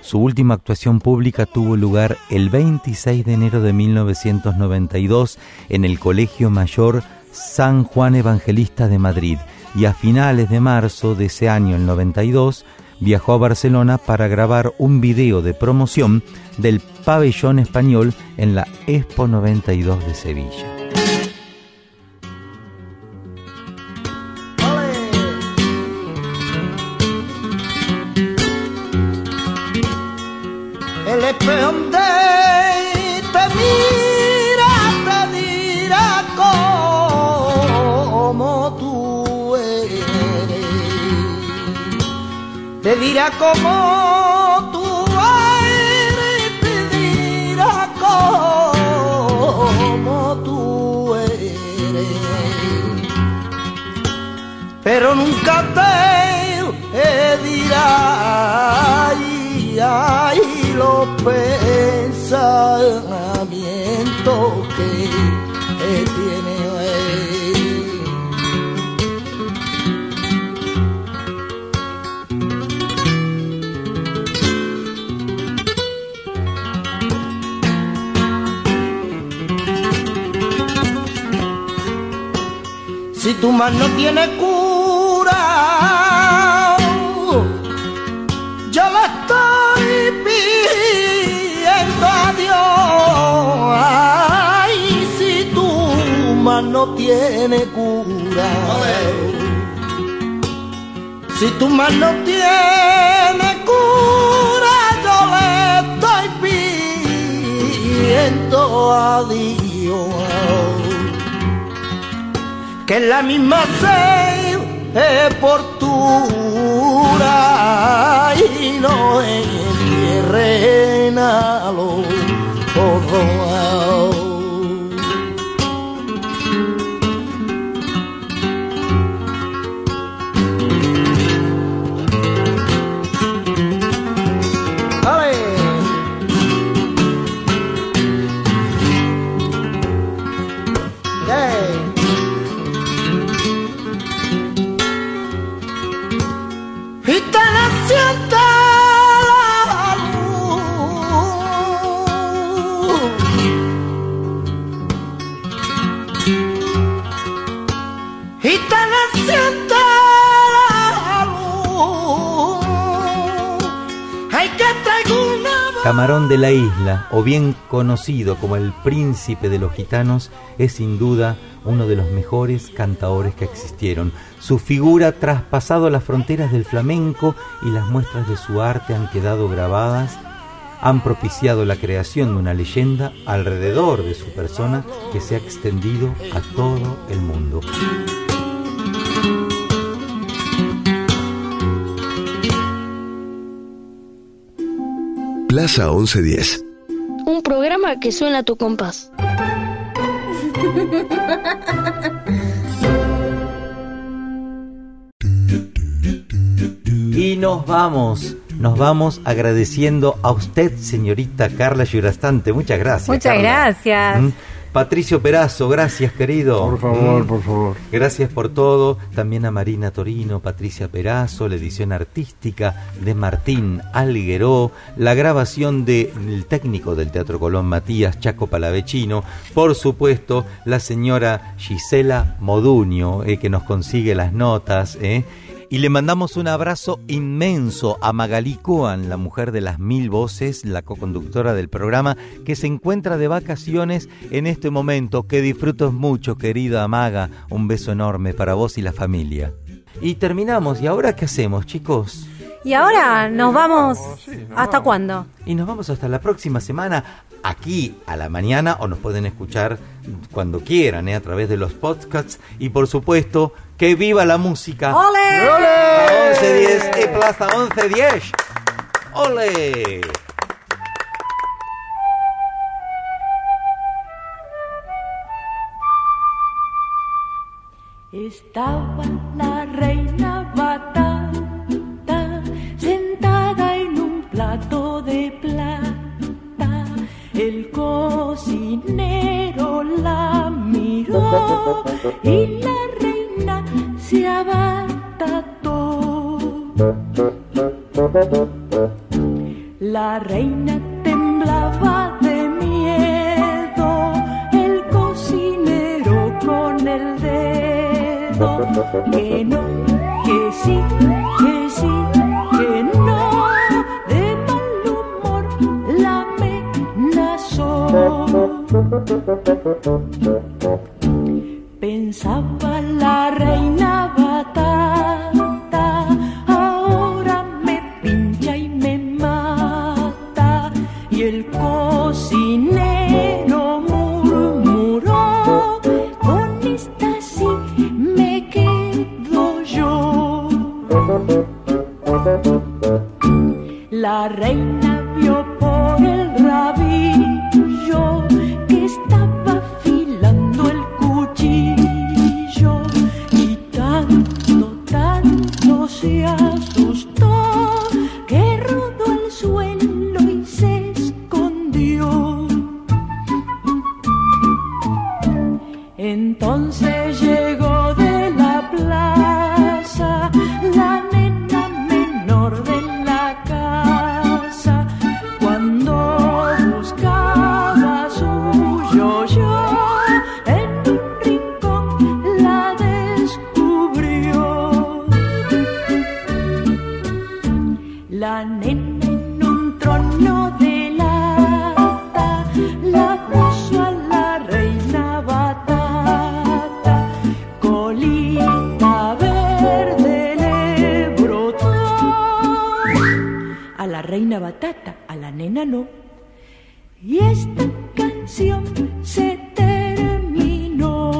Su última actuación pública tuvo lugar el 26 de enero de 1992 en el Colegio Mayor San Juan Evangelista de Madrid y a finales de marzo de ese año, el 92, viajó a Barcelona para grabar un video de promoción del pabellón español en la Expo 92 de Sevilla. Cómo tú eres, te dirá cómo tú eres. Pero nunca te dirá ay, ay, los pensamientos que tiene Si tu mano tiene cura, yo le estoy pidiendo a Dios. Ay, si tu mano tiene cura, si tu mano tiene cura, yo le estoy pidiendo a Dios que la misma sed es portura y no entierren a los Camarón de la Isla, o bien conocido como el príncipe de los gitanos, es sin duda uno de los mejores cantaores que existieron. Su figura ha traspasado las fronteras del flamenco y las muestras de su arte han quedado grabadas, han propiciado la creación de una leyenda alrededor de su persona que se ha extendido a todo el mundo. Plaza 1110. Un programa que suena a tu compás. Y nos vamos, nos vamos agradeciendo a usted, señorita Carla Yurastante. Muchas gracias. Muchas Carla. gracias. ¿Mm? Patricio Perazo, gracias querido. Por favor, ¿Mm? por favor. Gracias por todo. También a Marina Torino, Patricia Perazo, la edición artística de Martín Algueró, la grabación del técnico del Teatro Colón, Matías Chaco Palavecino, por supuesto, la señora Gisela Moduño, eh, que nos consigue las notas. eh. Y le mandamos un abrazo inmenso a Magalí Coan, la mujer de las mil voces, la co-conductora del programa, que se encuentra de vacaciones en este momento. Que disfrutos mucho, querida Maga. Un beso enorme para vos y la familia. Y terminamos. ¿Y ahora qué hacemos, chicos? Y ahora nos vamos. ¿Hasta cuándo? Y nos vamos hasta la próxima semana aquí a la mañana o nos pueden escuchar cuando quieran ¿eh? a través de los podcasts y por supuesto que viva la música. ¡Ole! ¡Ole! 1110 y Plaza 1110. ¡Ole! Estaba la reina y la reina se abatató. La reina temblaba de miedo, el cocinero con el dedo, que no, que sí, que sí, que no, de mal humor la amenazó. Pensaba la reina batata, ahora me pincha y me mata. Y el cocinero murmuró, con esta sí me quedo yo. La reina vio por el rabillo que estaba afilando el cuchillo se asustó que rodó al suelo y se escondió. Entonces A la reina batata, a la nena no. Y esta canción se terminó.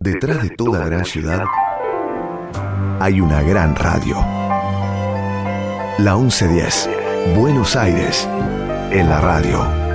Detrás de toda gran ciudad hay una gran radio. La 1110, Buenos Aires, en la radio.